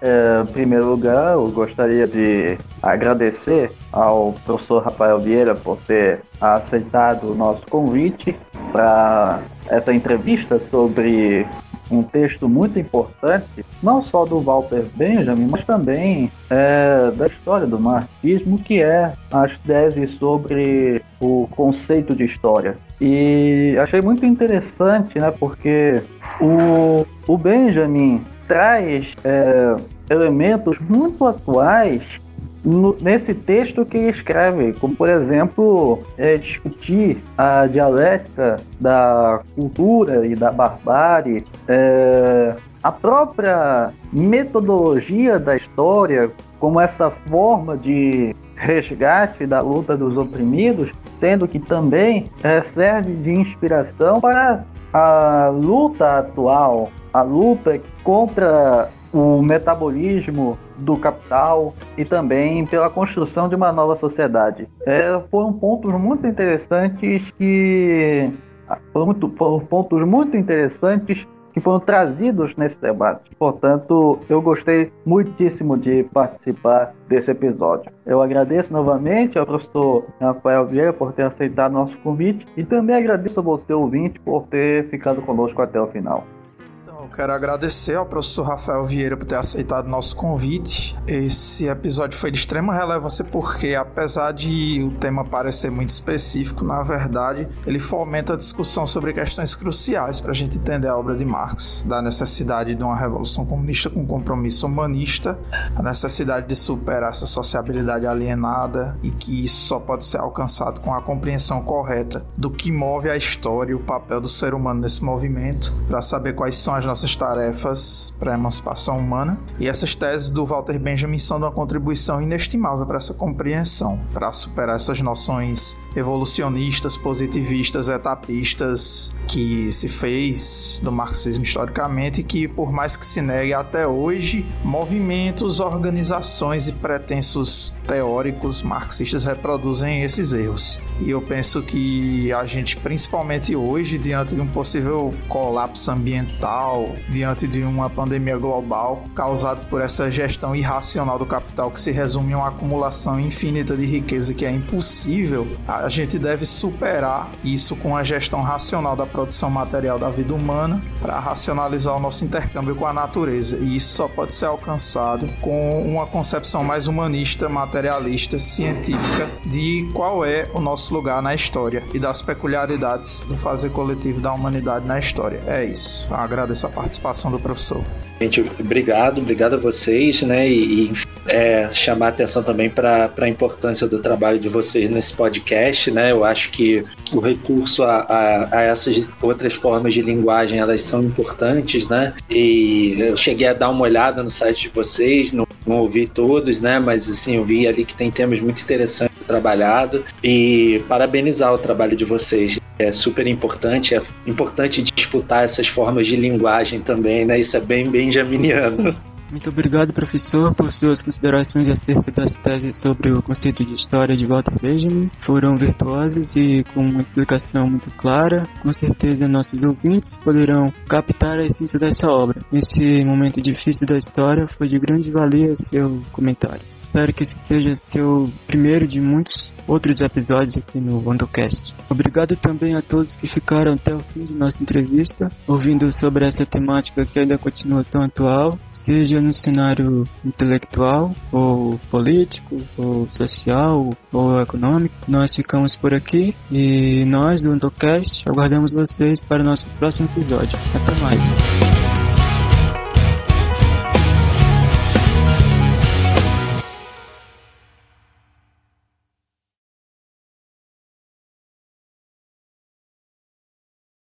É, em primeiro lugar, eu gostaria de agradecer ao professor Rafael Vieira por ter aceitado o nosso convite para essa entrevista sobre um texto muito importante, não só do Walter Benjamin, mas também é, da história do marxismo, que é as teses sobre o conceito de história. E achei muito interessante, né, porque o, o Benjamin traz é, elementos muito atuais no, nesse texto que ele escreve, como por exemplo, é, discutir a dialética da cultura e da barbárie, é, a própria metodologia da história, como essa forma de resgate da luta dos oprimidos, sendo que também é, serve de inspiração para a luta atual, a luta contra o metabolismo do capital e também pela construção de uma nova sociedade. É, foram pontos muito interessantes que foram, muito, foram pontos muito interessantes que foram trazidos nesse debate. Portanto, eu gostei muitíssimo de participar desse episódio. Eu agradeço novamente ao professor Rafael Vieira por ter aceitado nosso convite e também agradeço a você, ouvinte, por ter ficado conosco até o final quero agradecer ao professor Rafael Vieira por ter aceitado nosso convite. Esse episódio foi de extrema relevância porque, apesar de o tema parecer muito específico, na verdade, ele fomenta a discussão sobre questões cruciais para a gente entender a obra de Marx, da necessidade de uma revolução comunista com compromisso humanista, a necessidade de superar essa sociabilidade alienada e que isso só pode ser alcançado com a compreensão correta do que move a história e o papel do ser humano nesse movimento, para saber quais são as nossas nossas tarefas para a emancipação humana. E essas teses do Walter Benjamin são de uma contribuição inestimável para essa compreensão, para superar essas noções evolucionistas, positivistas, etapistas que se fez do marxismo historicamente, que por mais que se negue até hoje, movimentos, organizações e pretensos teóricos marxistas reproduzem esses erros. E eu penso que a gente, principalmente hoje, diante de um possível colapso ambiental, diante de uma pandemia global causada por essa gestão irracional do capital que se resume em uma acumulação infinita de riqueza que é impossível, a gente deve superar isso com a gestão racional da produção material da vida humana para racionalizar o nosso intercâmbio com a natureza. E isso só pode ser alcançado com uma concepção mais humanista, materialista, científica de qual é o nosso lugar na história e das peculiaridades do fazer coletivo da humanidade na história. É isso. Eu agradeço a participação do professor. Gente, obrigado, obrigado a vocês, né? E, e é, chamar atenção também para a importância do trabalho de vocês nesse podcast, né? Eu acho que o recurso a, a, a, essas outras formas de linguagem elas são importantes, né? E eu cheguei a dar uma olhada no site de vocês, não, não ouvi todos, né? Mas assim, eu vi ali que tem temas muito interessantes trabalhado e parabenizar o trabalho de vocês é super importante, é importante disputar essas formas de linguagem também, né? Isso é bem benjaminiano. Muito obrigado, professor, por suas considerações acerca das teses sobre o conceito de história de Walter Benjamin. Foram virtuosas e com uma explicação muito clara. Com certeza, nossos ouvintes poderão captar a essência dessa obra. Nesse momento difícil da história, foi de grande valia seu comentário. Espero que esse seja seu primeiro de muitos outros episódios aqui no WandoCast. Obrigado também a todos que ficaram até o fim de nossa entrevista, ouvindo sobre essa temática que ainda continua tão atual, seja no cenário intelectual, ou político, ou social, ou econômico. Nós ficamos por aqui e nós, do WandoCast, aguardamos vocês para o nosso próximo episódio. Até mais!